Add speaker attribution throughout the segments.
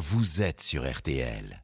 Speaker 1: vous êtes sur RTL.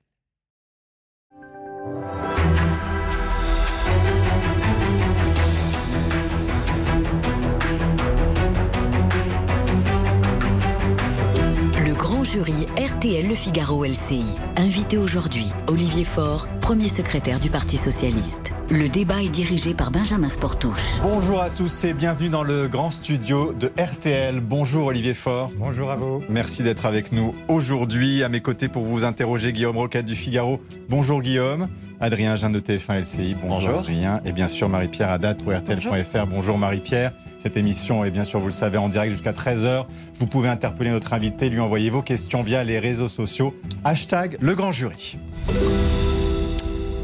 Speaker 2: Jury RTL Le Figaro LCI. Invité aujourd'hui, Olivier Faure, premier secrétaire du Parti Socialiste. Le débat est dirigé par Benjamin Sportouche.
Speaker 3: Bonjour à tous et bienvenue dans le grand studio de RTL. Bonjour Olivier Faure.
Speaker 4: Bonjour à vous.
Speaker 3: Merci d'être avec nous aujourd'hui. À mes côtés pour vous interroger, Guillaume Roquette du Figaro. Bonjour Guillaume. Adrien Jean de TF1 LCI. Bonjour,
Speaker 5: Bonjour.
Speaker 3: Adrien. Et bien sûr Marie-Pierre Haddad pour RTL.fr. Bonjour Marie-Pierre. Cette émission est bien sûr, vous le savez, en direct jusqu'à 13h. Vous pouvez interpeller notre invité, lui envoyer vos questions via les réseaux sociaux. Hashtag le grand jury.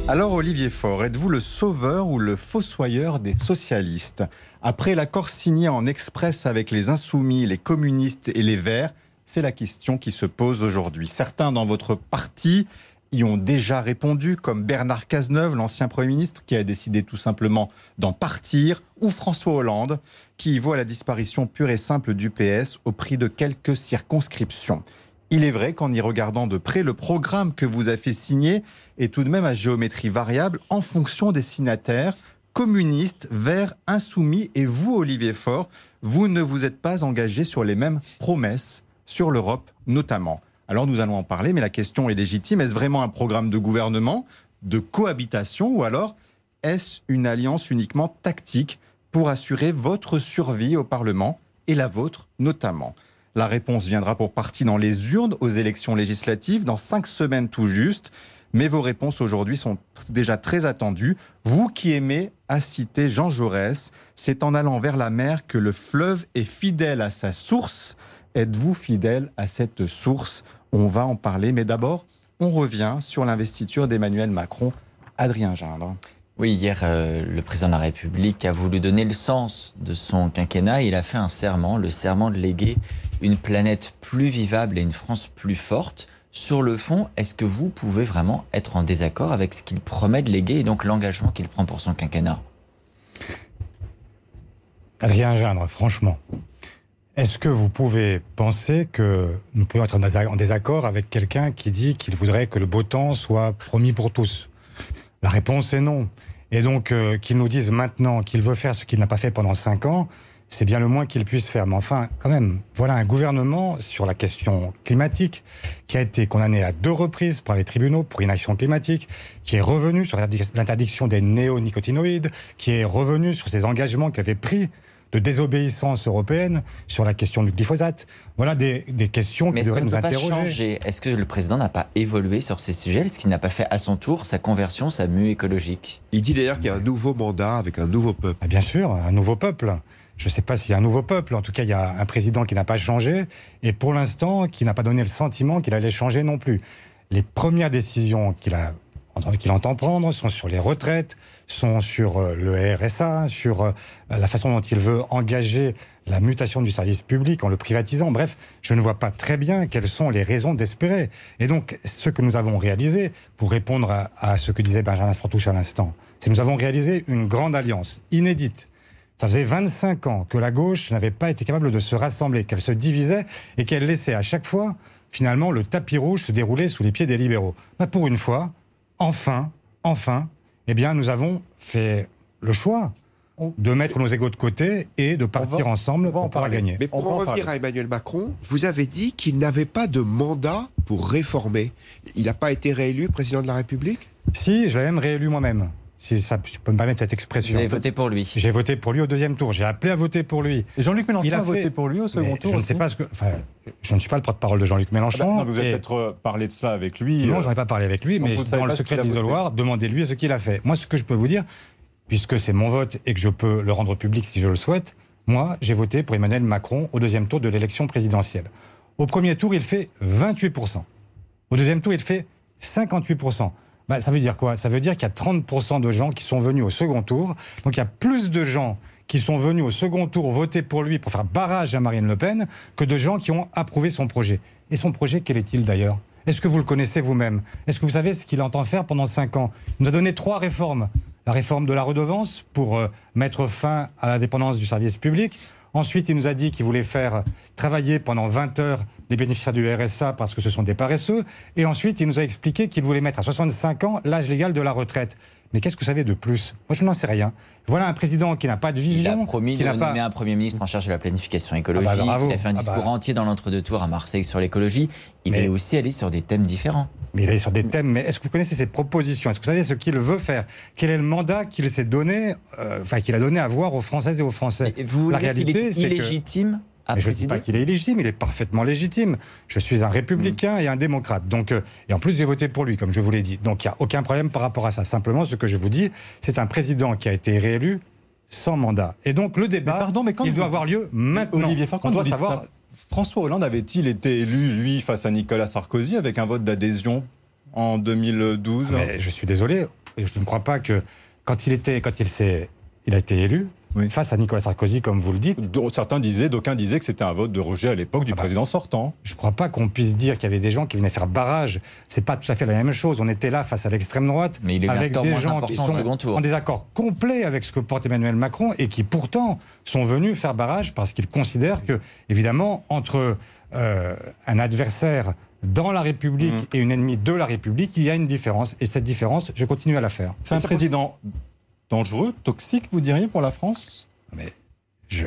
Speaker 3: Alors Olivier Faure, êtes-vous le sauveur ou le fossoyeur des socialistes? Après l'accord signé en express avec les insoumis, les communistes et les verts, c'est la question qui se pose aujourd'hui. Certains dans votre parti y ont déjà répondu, comme Bernard Cazeneuve, l'ancien Premier ministre, qui a décidé tout simplement d'en partir, ou François Hollande, qui y voit la disparition pure et simple du PS au prix de quelques circonscriptions. Il est vrai qu'en y regardant de près, le programme que vous avez fait signer est tout de même à géométrie variable en fonction des signataires communistes, verts, insoumis. Et vous, Olivier Faure, vous ne vous êtes pas engagé sur les mêmes promesses, sur l'Europe notamment. Alors nous allons en parler, mais la question est légitime. Est-ce vraiment un programme de gouvernement, de cohabitation, ou alors est-ce une alliance uniquement tactique pour assurer votre survie au Parlement et la vôtre notamment? La réponse viendra pour partie dans les urnes aux élections législatives dans cinq semaines tout juste. Mais vos réponses aujourd'hui sont déjà très attendues. Vous qui aimez à citer Jean Jaurès, c'est en allant vers la mer que le fleuve est fidèle à sa source. Êtes-vous fidèle à cette source? On va en parler, mais d'abord, on revient sur l'investiture d'Emmanuel Macron. Adrien Gindre.
Speaker 5: Oui, hier, euh, le président de la République a voulu donner le sens de son quinquennat. Il a fait un serment, le serment de léguer une planète plus vivable et une France plus forte. Sur le fond, est-ce que vous pouvez vraiment être en désaccord avec ce qu'il promet de léguer et donc l'engagement qu'il prend pour son quinquennat?
Speaker 4: Adrien Gindre, franchement, est-ce que vous pouvez penser que nous pouvons être en désa- en désaccord avec quelqu'un qui dit qu'il voudrait que le beau temps soit promis pour tous? La réponse est non. Et donc, euh, qu'il nous dise maintenant qu'il veut faire ce qu'il n'a pas fait pendant cinq ans, c'est bien le moins qu'il puisse faire. Mais enfin, quand même, voilà un gouvernement sur la question climatique qui a été condamné à deux reprises par les tribunaux pour inaction climatique, qui est revenu sur l'interdiction des néonicotinoïdes, qui est revenu sur ses engagements qu'il avait pris de désobéissance européenne sur la question du glyphosate. Voilà des, des questions
Speaker 5: Mais
Speaker 4: qui devraient
Speaker 5: ne
Speaker 4: nous interroger.
Speaker 5: changer? Est-ce que le président n'a pas évolué sur ces sujets? Est-ce qu'il n'a pas fait à son tour sa conversion, sa mue écologique?
Speaker 6: Il dit d'ailleurs qu'il y a un nouveau mandat avec un nouveau peuple.
Speaker 4: Ah, Bien sûr, un nouveau peuple. Je ne sais pas s'il y a un nouveau peuple. En tout cas, il y a un président qui n'a pas changé et pour l'instant, qui n'a pas donné le sentiment qu'il allait changer non plus. Les premières décisions qu'il a qu'il entend prendre sont sur les retraites, sont sur euh, le RSA, sur euh, la façon dont il veut engager la mutation du service public en le privatisant. Bref, je ne vois pas très bien quelles sont les raisons d'espérer. Et donc, ce que nous avons réalisé, pour répondre à, ce que disait Benjamin Sportouche à l'instant, c'est que nous avons réalisé une grande alliance inédite ça faisait 25 ans que la gauche n'avait pas été capable de se rassembler, qu'elle se divisait et qu'elle laissait à chaque fois, finalement, le tapis rouge se dérouler sous les pieds des libéraux. Bah, pour une fois, enfin, enfin, eh bien, nous avons fait le choix de mettre nos égaux de côté et de partir ensemble
Speaker 3: va en
Speaker 4: pour pouvoir gagner.
Speaker 6: Mais pour
Speaker 3: On
Speaker 6: en
Speaker 3: en
Speaker 6: revenir
Speaker 3: parler.
Speaker 6: à Emmanuel Macron, vous avez dit qu'il n'avait pas de mandat pour réformer. Il n'a pas été réélu président de la République?
Speaker 4: Si, je l'ai même réélu moi-même, si ça, je peux me permettre cette
Speaker 5: Vous
Speaker 4: expression.
Speaker 5: avez voté pour lui.
Speaker 4: J'ai voté pour lui au deuxième tour. J'ai appelé à voter pour lui.
Speaker 3: Jean-Luc Mélenchon
Speaker 4: Il
Speaker 3: a,
Speaker 4: a
Speaker 3: voté
Speaker 4: fait-
Speaker 3: pour lui au second
Speaker 4: Mais
Speaker 3: tour
Speaker 4: je ne sais pas ce que. Enfin, je ne suis pas le porte-parole de Jean-Luc
Speaker 3: Ah bah,
Speaker 4: Mélenchon.
Speaker 3: non, vous avez
Speaker 4: et-
Speaker 3: peut-être euh, parlé de ça avec lui.
Speaker 4: Non,
Speaker 3: euh,
Speaker 4: j'en ai pas parlé avec lui,
Speaker 3: donc
Speaker 4: mais
Speaker 3: vous ne savez
Speaker 4: dans le secret de
Speaker 3: voté.
Speaker 4: l'isoloir, demandez-lui ce qu'il a fait. Moi, ce que je peux vous dire, puisque c'est mon vote et que je peux le rendre public si je le souhaite, moi, j'ai voté pour Emmanuel Macron au deuxième tour de l'élection présidentielle. Au premier tour, il fait 28%. Au deuxième tour, il fait 58%. Bah, ça veut dire quoi? Ça veut dire qu'il y a 30% de gens qui sont venus au second tour. Donc il y a plus de gens qui sont venus au second tour voter pour lui pour faire barrage à Marine Le Pen que de gens qui ont approuvé son projet. Et son projet, quel est-il d'ailleurs? Est-ce que vous le connaissez vous-même? Est-ce que vous savez ce qu'il entend faire pendant cinq ans? Il nous a donné trois réformes. La réforme de la redevance pour euh, mettre fin à la dépendance du service public. Ensuite, il nous a dit qu'il voulait faire travailler pendant 20 heures les bénéficiaires du RSA parce que ce sont des paresseux. Et ensuite, il nous a expliqué qu'il voulait mettre à 65 ans l'âge légal de la retraite. Mais qu'est-ce que vous savez de plus? Moi, je n'en sais rien. Voilà un président qui n'a pas de vision.
Speaker 5: Il a promis
Speaker 4: qui
Speaker 5: de
Speaker 4: n'a pas...
Speaker 5: nommer un Premier ministre en charge de la planification écologique.
Speaker 4: Ah bah,
Speaker 5: il a fait un
Speaker 4: Ah
Speaker 5: discours
Speaker 4: bah.
Speaker 5: entier dans l'entre-deux-tours à Marseille sur l'écologie. Il
Speaker 4: Mais-
Speaker 5: est aussi allé sur des thèmes différents.
Speaker 4: Mais il est sur des thèmes. Mais est-ce que vous connaissez ses propositions? Est-ce que vous savez ce qu'il veut faire? Quel est le mandat qu'il s'est donné, euh, enfin qu'il a donné à voir aux Françaises et aux Français?
Speaker 5: Et vous voulez
Speaker 4: La réalité,
Speaker 5: est
Speaker 4: c'est que-
Speaker 5: illégitime à
Speaker 4: Mais je ne dis pas qu'il est illégitime, il est parfaitement légitime. Je suis un républicain et un démocrate. Donc, euh, et en plus, j'ai voté pour lui, comme je vous l'ai dit. Donc, il n'y a aucun problème par rapport à ça. Simplement, ce que je vous dis, c'est un président qui a été réélu sans mandat. Et donc, le débat,
Speaker 3: Mais pardon, mais quand
Speaker 4: il
Speaker 3: vous-
Speaker 4: doit avoir lieu maintenant.
Speaker 3: Olivier quand
Speaker 4: On doit savoir.
Speaker 3: ça, François Hollande avait-il été élu, lui, face à Nicolas Sarkozy, avec un vote d'adhésion en 2012
Speaker 4: Mais je suis désolé, je ne crois pas que quand il était, quand il s'est, il a été élu
Speaker 3: Oui.
Speaker 4: face à Nicolas Sarkozy, comme vous le dites.
Speaker 3: Dont Certains disaient, d'aucuns disaient que c'était un vote de rejet à l'époque du
Speaker 4: Ah bah.
Speaker 3: président sortant.
Speaker 4: Je ne crois pas qu'on puisse dire qu'il y avait des gens qui venaient faire barrage. C'est pas tout à fait la même chose. On était là face à l'extrême droite,
Speaker 5: Mais il
Speaker 4: avec des gens qui sont
Speaker 5: second tour.
Speaker 4: en désaccord complet avec ce que porte Emmanuel Macron et qui pourtant sont venus faire barrage parce qu'ils considèrent que, évidemment, entre euh, un adversaire dans la République
Speaker 3: Mmh.
Speaker 4: et une ennemie de la République, il y a une différence. Et cette différence, je continue à la faire.
Speaker 3: C'est un président dangereux, toxique, vous diriez, pour la France
Speaker 4: Mais je,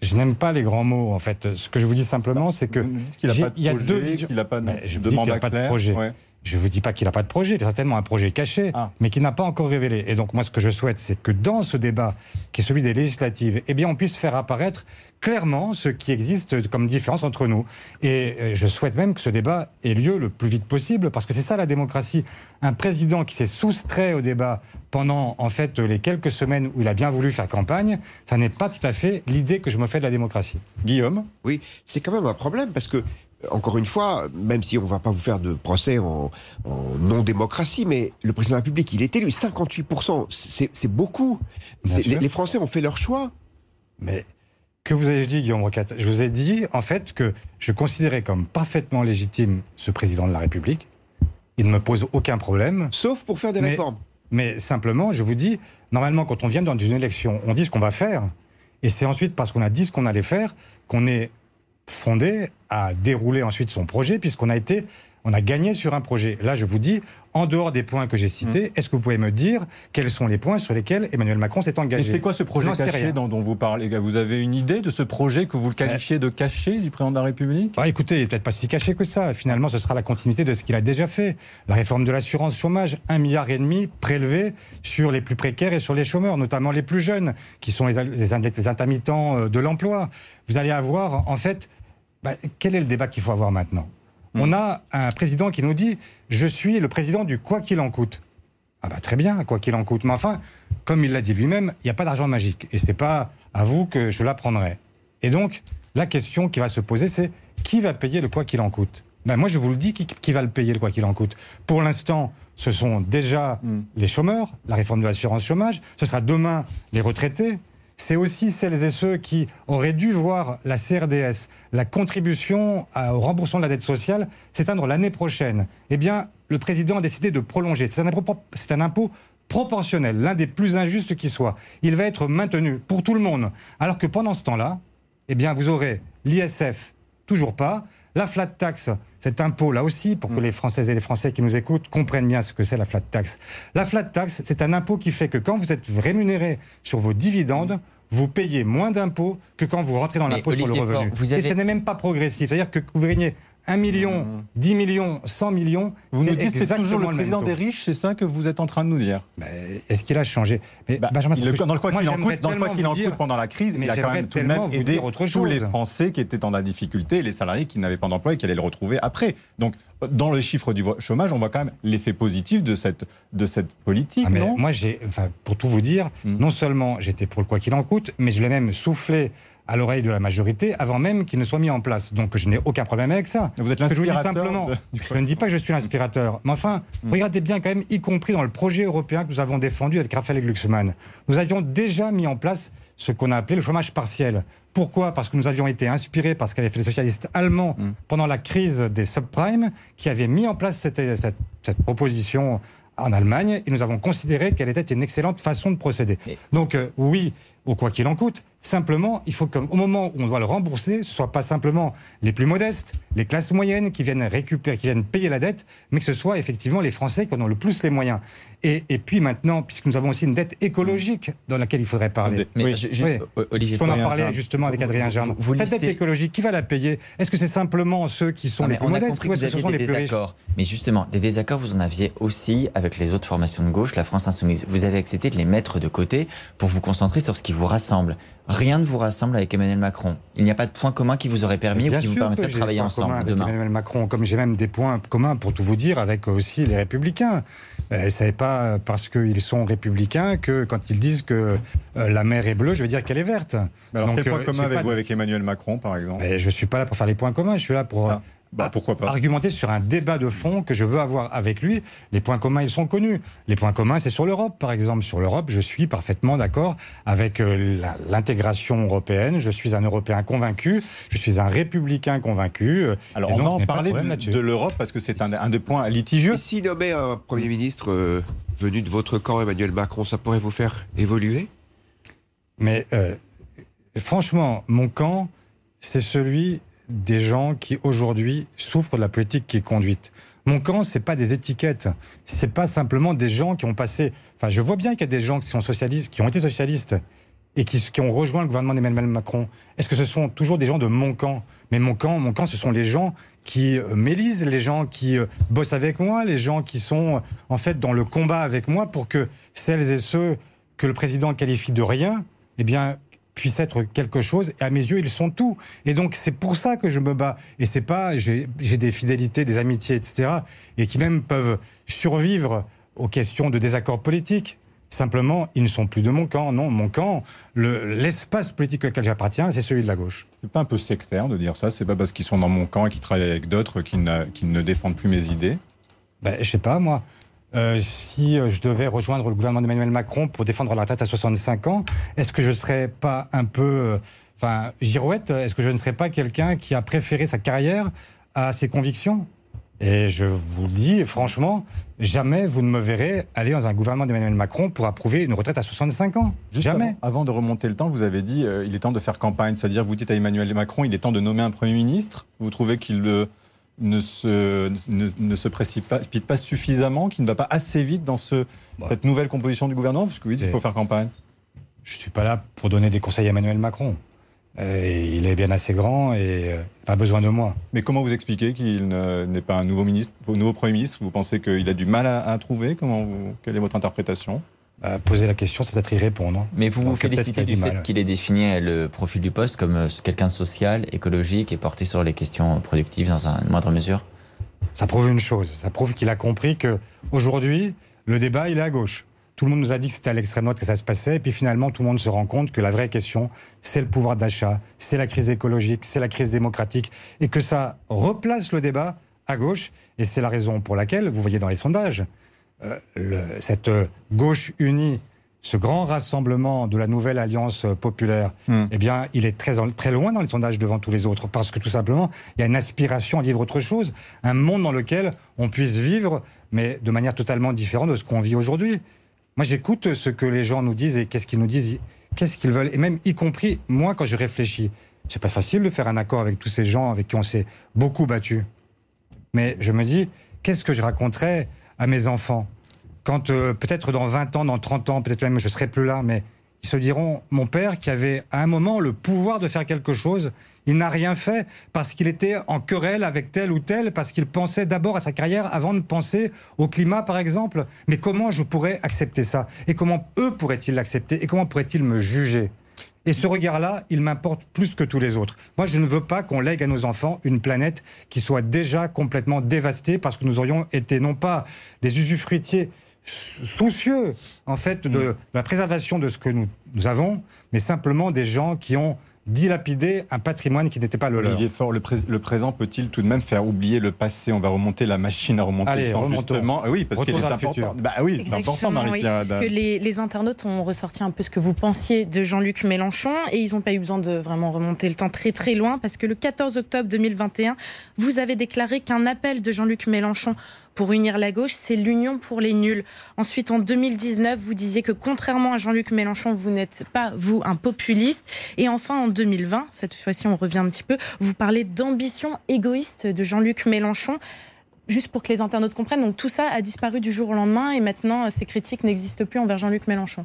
Speaker 4: je n'aime pas les grands mots, en fait. Ce que je vous dis simplement, c'est que
Speaker 3: Vous dites qu'il n'a pas de
Speaker 4: il y a
Speaker 3: projet,
Speaker 4: deux
Speaker 3: qu'il n'a pas de,
Speaker 4: je
Speaker 3: de
Speaker 4: vous dis qu'il
Speaker 3: mandat
Speaker 4: n'a pas de
Speaker 3: clair.
Speaker 4: projet.
Speaker 3: Ouais.
Speaker 4: Je ne vous dis pas qu'il n'a pas de projet, il a certainement un projet caché,
Speaker 3: Ah.
Speaker 4: mais qu'il n'a pas encore révélé. Et donc moi, ce que je souhaite, c'est que dans ce débat, qui est celui des législatives, eh bien, on puisse faire apparaître clairement ce qui existe comme différence entre nous. Et euh, je souhaite même que ce débat ait lieu le plus vite possible, parce que c'est ça la démocratie. Un président qui s'est soustrait au débat pendant, en fait, les quelques semaines où il a bien voulu faire campagne, ça n'est pas tout à fait l'idée que je me fais de la démocratie.
Speaker 3: Guillaume?
Speaker 6: Oui, c'est quand même un problème parce que, encore une fois, même si on ne va pas vous faire de procès en, en non-démocratie, mais le président de la République, il est élu 58%. C'est beaucoup. Les, les Français ont fait leur choix.
Speaker 4: Mais que vous avez dit, Guillaume Roquette? Je vous ai dit, en fait, que je considérais comme parfaitement légitime ce président de la République. Il ne me pose aucun problème.
Speaker 6: Sauf pour faire des
Speaker 4: Mais-
Speaker 6: réformes.
Speaker 4: Mais simplement, je vous dis, normalement, quand on vient dans une élection, on dit ce qu'on va faire. Et c'est ensuite parce qu'on a dit ce qu'on allait faire qu'on est fondé à dérouler ensuite son projet, puisqu'on a été. On a gagné sur un projet. Là, je vous dis, en dehors des points que j'ai
Speaker 3: Mmh.
Speaker 4: cités, est-ce que vous pouvez me dire quels sont les points sur lesquels Emmanuel Macron s'est
Speaker 3: Et
Speaker 4: engagé
Speaker 3: c'est quoi ce projet caché dont, dont vous parlez Vous avez une idée de ce projet que vous le qualifiez de caché du président de la République?
Speaker 4: Ah, écoutez, il n'est peut-être pas si caché que ça. Finalement, ce sera la continuité de ce qu'il a déjà fait. La réforme de l'assurance chômage, un milliard et demi prélevé sur les plus précaires et sur les chômeurs, notamment les plus jeunes, qui sont les, les, les intermittents euh, de l'emploi. Vous allez avoir, en fait, bah, quel est le débat qu'il faut avoir maintenant? On a un président qui nous dit Je suis le président du quoi qu'il en coûte. Ah bah très bien, quoi qu'il en coûte. Mais enfin, comme il l'a dit lui-même, il n'y a pas d'argent magique. Et c'est pas à vous que je l'apprendrai. Et donc, la question qui va se poser, c'est qui va payer le quoi qu'il en coûte? Ben Moi, je vous le dis, qui, qui va le payer le quoi qu'il en coûte? Pour l'instant, ce sont déjà
Speaker 3: Mm.
Speaker 4: les chômeurs, la réforme de l'assurance chômage, ce sera demain les retraités. C'est aussi celles et ceux qui auraient dû voir la CRDS, la contribution au remboursement de la dette sociale, s'éteindre l'année prochaine. Eh bien, le président a décidé de prolonger. C'est un impôt, c'est un impôt proportionnel, l'un des plus injustes qui soit. Il va être maintenu pour tout le monde. Alors que pendant ce temps-là, eh bien, vous aurez l'ISF, toujours pas, la flat tax, cet impôt là aussi, pour que les Françaises et les Français qui nous écoutent comprennent bien ce que c'est la flat tax. La flat tax, c'est un impôt qui fait que quand vous êtes rémunéré sur vos dividendes, vous payez moins d'impôts que quand vous rentrez dans l'impôt sur le revenu.
Speaker 5: Vous
Speaker 4: Et
Speaker 5: avez-
Speaker 4: ce n'est même pas progressif. C'est-à-dire que vous gagnez 1 million, 10 millions, 100 millions.
Speaker 3: Vous nous
Speaker 4: c'est
Speaker 3: dites que c'est toujours le président
Speaker 4: taux.
Speaker 3: des riches, c'est ça que vous êtes en train de nous dire?
Speaker 4: Est-ce qu'il a changé? Mais
Speaker 3: Bah,
Speaker 4: Benjamin
Speaker 3: le- dans le quoi qu'il en coûte, dans le quoi qu'il en coûte pendant la crise,
Speaker 4: Mais
Speaker 3: il a quand même tout de même aidé tous les. Français qui étaient dans la difficulté et les salariés qui n'avaient pas d'emploi et qui allaient le retrouver après. Donc, dans le chiffre du chômage, on voit quand même l'effet positif de cette, de cette politique,
Speaker 4: Ah, mais
Speaker 3: non?
Speaker 4: moi, j'ai, enfin, pour tout vous dire,
Speaker 3: Mm.
Speaker 4: non seulement j'étais pour le quoi qu'il en coûte, mais je l'ai même soufflé à l'oreille de la majorité avant même qu'il ne soit mis en place. Donc je n'ai aucun problème avec ça.
Speaker 3: Vous êtes
Speaker 4: que je vous dis
Speaker 3: l'inspirateur
Speaker 4: simplement,
Speaker 3: de- du
Speaker 4: je ne dis pas que je suis l'inspirateur, mais enfin, regardez bien quand même, y compris dans le projet européen que nous avons défendu avec Raphaël Glucksmann, nous avions déjà mis en place ce qu'on a appelé le chômage partiel. Pourquoi? Parce que nous avions été inspirés par ce qu'avaient fait les socialistes allemands pendant la crise des subprimes, qui avaient mis en place cette, cette- cette proposition en Allemagne, et nous avons considéré qu'elle était une excellente façon de procéder. Donc euh, oui, au quoi qu'il en coûte. Simplement, il faut qu'au moment où on doit le rembourser, ce ne soit pas simplement les plus modestes, les classes moyennes qui viennent récupérer, qui viennent payer la dette, mais que ce soit effectivement les Français qui en ont le plus les moyens. Et, et puis maintenant, puisque nous avons aussi une dette écologique dans laquelle il faudrait parler.
Speaker 5: Mais
Speaker 3: Oui.
Speaker 5: juste,
Speaker 4: Oui.
Speaker 5: Olivier
Speaker 4: Parce qu'on en parlait justement avec Adrien Jeanne.
Speaker 5: vous
Speaker 4: Cette dette
Speaker 5: listez-
Speaker 4: écologique, qui va la payer? Est-ce que c'est simplement ceux qui sont
Speaker 5: Ah,
Speaker 4: les plus
Speaker 5: on
Speaker 4: modestes ou est-ce que ce sont les plus riches?
Speaker 5: Mais justement, des désaccords, vous en aviez aussi avec les autres formations de gauche, la France Insoumise. Vous avez accepté de les mettre de côté pour vous concentrer sur ce qui vous rassemble. Rien ne vous rassemble avec Emmanuel Macron. Il n'y a pas de point commun qui vous aurait permis ou qui vous permettrait de travailler ensemble
Speaker 4: avec
Speaker 5: demain.
Speaker 4: Emmanuel Macron, comme j'ai même des points communs, pour tout vous dire, avec aussi les Républicains. Euh, Ce n'est pas parce qu'ils sont républicains que quand ils disent que euh, la mer est bleue, je vais dire qu'elle est verte.
Speaker 3: Mais Alors,
Speaker 4: Donc,
Speaker 3: quel point
Speaker 4: euh,
Speaker 3: commun avez-vous avec Emmanuel Macron, par exemple?
Speaker 4: Mais je ne suis pas là pour faire les points communs, je suis là pour
Speaker 3: Ah, bah, pourquoi pas
Speaker 4: argumenter sur un débat de fond que je veux avoir avec lui. Les points communs, ils sont connus. Les points communs, c'est sur l'Europe, par exemple. Sur l'Europe, je suis parfaitement d'accord avec euh, l'intégration européenne. Je suis un Européen convaincu. Je suis un républicain convaincu. euh,
Speaker 3: Alors, on va en parler de, l'Europe parce que c'est un, un des points litigieux.
Speaker 6: Et si nommait un Premier ministre euh, venu de votre camp, Emmanuel Macron, ça pourrait vous faire évoluer?
Speaker 4: Mais euh, franchement, mon camp, c'est celui des gens qui aujourd'hui souffrent de la politique qui est conduite. Mon camp, c'est pas des étiquettes. C'est pas simplement des gens qui ont passé. Enfin, je vois bien qu'il y a des gens qui sont socialistes, qui ont été socialistes et qui, ont rejoint le gouvernement d'Emmanuel Macron. Est-ce que ce sont toujours des gens de mon camp? Mais mon camp, mon camp, ce sont les gens qui euh, m'élisent, les gens qui euh, bossent avec moi, les gens qui sont euh, en fait dans le combat avec moi pour que celles et ceux que le président qualifie de rien, eh bien, puissent être quelque chose. Et à mes yeux, ils sont tout. Et donc, c'est pour ça que je me bats. Et c'est pas, j'ai des fidélités, des amitiés, etc. Et qui même peuvent survivre aux questions de désaccords politiques. Simplement, ils ne sont plus de mon camp. Non, mon camp, le- l'espace politique auquel j'appartiens, c'est celui de la gauche.
Speaker 3: C'est pas un peu sectaire de dire ça? C'est pas parce qu'ils sont dans mon camp et qu'ils travaillent avec d'autres qu'ils qu'ils ne défendent plus mes idées?
Speaker 4: Ben, je sais pas, moi. Euh, si euh, je devais rejoindre le gouvernement d'Emmanuel Macron pour défendre la retraite à 65 ans, est-ce que je ne serais pas un peu. euh, Enfin, girouette Est-ce que je ne serais pas quelqu'un qui a préféré sa carrière à ses convictions? Et je vous le dis, franchement, jamais vous ne me verrez aller dans un gouvernement d'Emmanuel Macron pour approuver une retraite à 65 ans.
Speaker 3: Juste
Speaker 4: jamais.
Speaker 3: Avant, avant de remonter le temps, vous avez dit euh, il est temps de faire campagne, c'est-à-dire vous dites à Emmanuel Macron il est temps de nommer un Premier ministre. Vous trouvez qu'il euh, ne, se, ne, ne se précipite pas suffisamment, qu'il ne va pas assez vite dans ce,
Speaker 4: Bah.
Speaker 3: cette nouvelle composition du gouvernement Parce que oui, il faut faire campagne.
Speaker 4: Je ne suis pas là pour donner des conseils à Emmanuel Macron. Il est bien assez grand et euh, pas besoin de moi.
Speaker 3: Mais comment vous expliquez qu'il ne- n'est pas un nouveau, ministre, nouveau Premier ministre? Vous pensez qu'il a du mal à, à trouver? Comment vous, Quelle est votre interprétation?
Speaker 4: Euh, poser la question, c'est peut-être y répondre.
Speaker 5: Mais vous vous félicitez du fait qu'il ait défini euh, le profil du poste comme euh, quelqu'un de social, écologique et porté sur les questions productives dans un- une moindre mesure?
Speaker 4: Ça prouve une chose, ça prouve qu'il a compris que aujourd'hui, le débat, il est à gauche. Tout le monde nous a dit que c'était à l'extrême droite que ça se passait, et puis finalement, tout le monde se rend compte que la vraie question, c'est le pouvoir d'achat, c'est la crise écologique, c'est la crise démocratique, et que ça replace le débat à gauche, et c'est la raison pour laquelle, vous voyez dans les sondages, le- cette euh, gauche unie, ce grand rassemblement de la nouvelle alliance euh, populaire,
Speaker 3: Hmm.
Speaker 4: eh bien, il est très, très loin dans les sondages devant tous les autres, parce que tout simplement, il y a une aspiration à vivre autre chose, un monde dans lequel on puisse vivre, mais de manière totalement différente de ce qu'on vit aujourd'hui. Moi, j'écoute ce que les gens nous disent et qu'est-ce qu'ils nous disent, qu'est-ce qu'ils veulent, et même y compris moi quand je réfléchis. C'est pas facile de faire un accord avec tous ces gens avec qui on s'est beaucoup battu. Mais je me dis, qu'est-ce que je raconterais à mes enfants. Quand euh, peut-être dans 20 ans, dans 30 ans, peut-être même je serai plus là, mais ils se diront, mon père qui avait à un moment le pouvoir de faire quelque chose, il n'a rien fait parce qu'il était en querelle avec tel ou tel, parce qu'il pensait d'abord à sa carrière avant de penser au climat, par exemple. Mais comment je pourrais accepter ça? Et comment eux pourraient-ils l'accepter? Et comment pourraient-ils me juger? Et ce regard-là, il m'importe plus que tous les autres. Moi, je ne veux pas qu'on lègue à nos enfants une planète qui soit déjà complètement dévastée parce que nous aurions été non pas des usufruitiers soucieux, en fait, de la préservation de ce que nous, nous avons, mais simplement des gens qui ont dilapider un patrimoine qui n'était pas le leur.
Speaker 3: Olivier Faure, le, pré- le présent peut-il tout de même faire oublier le passé On va remonter la machine à remonter
Speaker 4: Allez,
Speaker 3: le temps, justement. Ah Oui, parce qu'elle est importante. Bah oui, c'est important,
Speaker 7: oui,
Speaker 3: Marie-Pierre.
Speaker 7: parce que les, les internautes ont ressorti un peu ce que vous pensiez de Jean-Luc Mélenchon et ils n'ont pas eu besoin de vraiment remonter le temps très très loin parce que le 14 octobre 2021, vous avez déclaré qu'un appel de Jean-Luc Mélenchon pour unir la gauche, c'est l'union pour les nuls. Ensuite, en 2019, vous disiez que contrairement à Jean-Luc Mélenchon, vous n'êtes pas, vous, un populiste. Et enfin, en 2020, cette fois-ci, on revient un petit peu, vous parlez d'ambition égoïste de Jean-Luc Mélenchon. Juste pour que les internautes comprennent, donc tout ça a disparu du jour au lendemain et maintenant ces critiques n'existent plus envers Jean-Luc Mélenchon.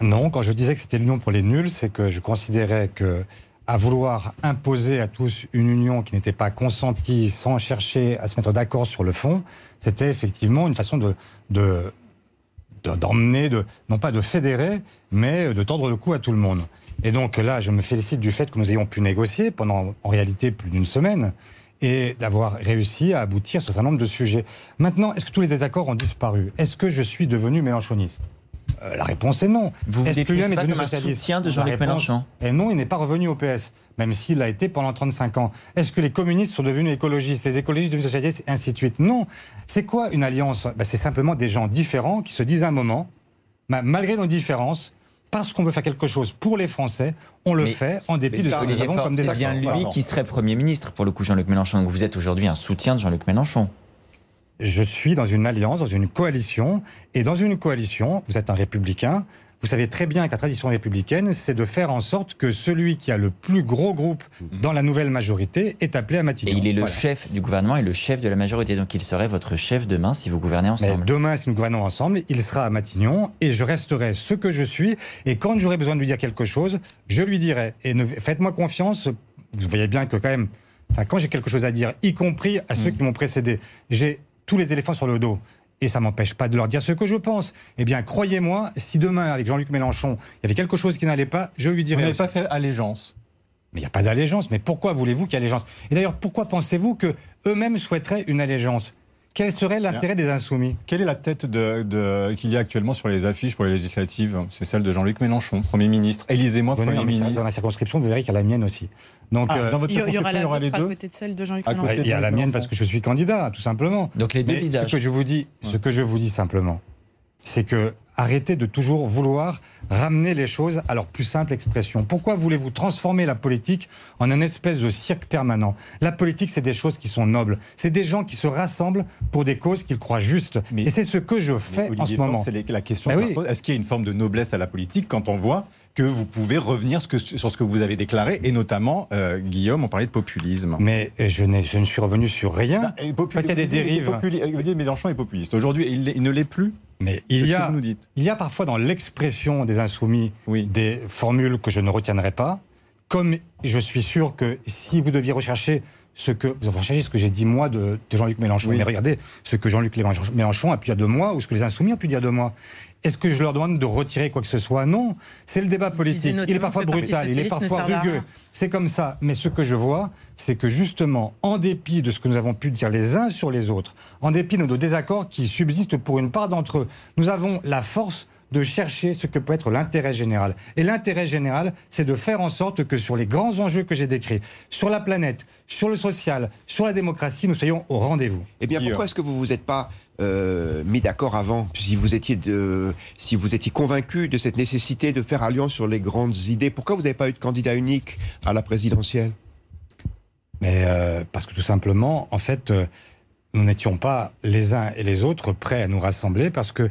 Speaker 4: Non, quand je disais que c'était l'union pour les nuls, c'est que je considérais que à vouloir imposer à tous une union qui n'était pas consentie sans chercher à se mettre d'accord sur le fond, c'était effectivement une façon de, de- de- d'emmener, de, non pas de fédérer, mais de tordre le cou à tout le monde. Et donc là, je me félicite du fait que nous ayons pu négocier pendant en réalité plus d'une semaine et d'avoir réussi à aboutir sur un certain nombre de sujets. Maintenant, est-ce que tous les désaccords ont disparu? Est-ce que je suis devenu mélenchoniste Euh, La réponse est non.
Speaker 5: Vous vous
Speaker 4: Est-ce
Speaker 5: définissez pas comme un
Speaker 4: socialiste
Speaker 5: soutien de Jean-Luc Mélenchon
Speaker 4: est non, il n'est pas revenu au PS, même s'il l'a été pendant 35 ans. Est-ce que les communistes sont devenus écologistes, les écologistes devenus socialistes, et ainsi de suite Non. C'est quoi une alliance? Ben, C'est simplement des gens différents qui se disent à un moment, ma- malgré nos différences, parce qu'on veut faire quelque chose pour les Français, on le
Speaker 5: Mais-
Speaker 4: fait en dépit de ce que nous avons comme
Speaker 5: c'est
Speaker 4: désaccords.
Speaker 5: bien lui qui serait Premier ministre, pour le coup, Jean-Luc Mélenchon. Vous êtes aujourd'hui un soutien de Jean-Luc Mélenchon.
Speaker 4: Je suis dans une alliance, dans une coalition, et dans une coalition, vous êtes un républicain, vous savez très bien que la tradition républicaine, c'est de faire en sorte que celui qui a le plus gros groupe dans la nouvelle majorité est appelé à
Speaker 5: Et
Speaker 4: Matignon.
Speaker 5: il est le
Speaker 4: Voilà.
Speaker 5: chef du gouvernement et le chef de la majorité. Donc il serait votre chef demain si vous gouvernez
Speaker 4: Mais
Speaker 5: ensemble.
Speaker 4: demain, si nous gouvernons ensemble, il sera à Matignon et je resterai ce que je suis. Et quand j'aurai besoin de lui dire quelque chose, je lui dirai. Et ne- faites-moi confiance. Vous voyez bien que quand même, enfin, quand j'ai quelque chose à dire, y compris à ceux qui m'ont précédé, j'ai tous les éléphants sur le dos. Et ça m'empêche pas de leur dire ce que je pense. Eh bien, croyez-moi, si demain, avec Jean-Luc Mélenchon, il y avait quelque chose qui n'allait pas, je lui
Speaker 3: Vous
Speaker 4: dirai.
Speaker 3: n'avez pas fait allégeance.
Speaker 4: Mais il n'y a pas d'allégeance. Mais pourquoi voulez-vous qu'il y ait allégeance? Et d'ailleurs, pourquoi pensez-vous que eux-mêmes souhaiteraient une allégeance? Quel serait l'intérêt des insoumis?
Speaker 3: Quelle est la tête de, de- qu'il y a actuellement sur les affiches pour les législatives? C'est celle de Jean-Luc Mélenchon, Premier ministre. Élisez-moi,
Speaker 4: Venez
Speaker 3: Premier ministre.
Speaker 4: dans ma circonscription, vous verrez qu'il y a la mienne aussi. Donc,
Speaker 3: Ah,
Speaker 4: euh,
Speaker 3: dans votre
Speaker 7: Il y, il y aura
Speaker 3: circonscription,
Speaker 7: la
Speaker 3: il y aura les
Speaker 7: vôtre à
Speaker 3: deux
Speaker 7: côté de celle de Jean-Luc Mélenchon.
Speaker 4: il y a la
Speaker 3: Mélenchon.
Speaker 4: mienne parce que je suis candidat, tout simplement.
Speaker 5: Donc les deux
Speaker 4: Mais
Speaker 5: visages.
Speaker 4: Ce que je vous dis, ce que je vous dis simplement, c'est que arrêtez de toujours vouloir ramener les choses à leur plus simple expression. Pourquoi voulez-vous transformer la politique en un espèce de cirque permanent? La politique, c'est des choses qui sont nobles. C'est des gens qui se rassemblent pour des causes qu'ils croient justes.
Speaker 3: Mais-
Speaker 4: Et c'est ce que je fais en ce moment.
Speaker 3: C'est la question.
Speaker 4: Bah oui.
Speaker 3: pose. Est-ce qu'il y a une forme de noblesse à la politique quand on voit que vous pouvez revenir ce que- sur ce que vous avez déclaré et notamment, euh, Guillaume, on parlait de populisme.
Speaker 4: Mais euh, je, ne suis revenu sur rien. Quand il y a des dérives.
Speaker 3: Vous dites Mélenchon est populiste. Aujourd'hui, il ne l'est plus?
Speaker 4: Mais il y a,
Speaker 3: vous nous dites.
Speaker 4: il y a parfois dans l'expression des insoumis
Speaker 3: Oui.
Speaker 4: des formules que je ne retiendrai pas. Comme je suis sûr que si vous deviez rechercher ce que vous recherchez ce que j'ai dit moi de, de Jean-Luc Mélenchon,
Speaker 3: Oui.
Speaker 4: mais regardez ce que Jean-Luc Mélenchon a pu dire de moi ou ce que les insoumis ont pu dire de moi. Est-ce que je leur demande de retirer quoi que ce soit? Non. C'est le débat politique. Il est parfois brutal, il est parfois rugueux. C'est comme ça. Mais ce que je vois, c'est que justement, en dépit de ce que nous avons pu dire les uns sur les autres, en dépit de nos désaccords qui subsistent pour une part d'entre eux, nous avons la force de chercher ce que peut être l'intérêt général. Et l'intérêt général, c'est de faire en sorte que sur les grands enjeux que j'ai décrits, sur la planète, sur le social, sur la démocratie, nous soyons au rendez-vous.
Speaker 6: Eh bien, pourquoi est-ce que vous vous êtes pas euh, mis d'accord avant, si vous étiez de, si vous étiez convaincu de cette nécessité de faire alliance sur les grandes idées? Pourquoi vous n'avez pas eu de candidat unique à la présidentielle?
Speaker 4: Mais euh, parce que tout simplement, en fait, euh, nous n'étions pas les uns et les autres prêts à nous rassembler parce que.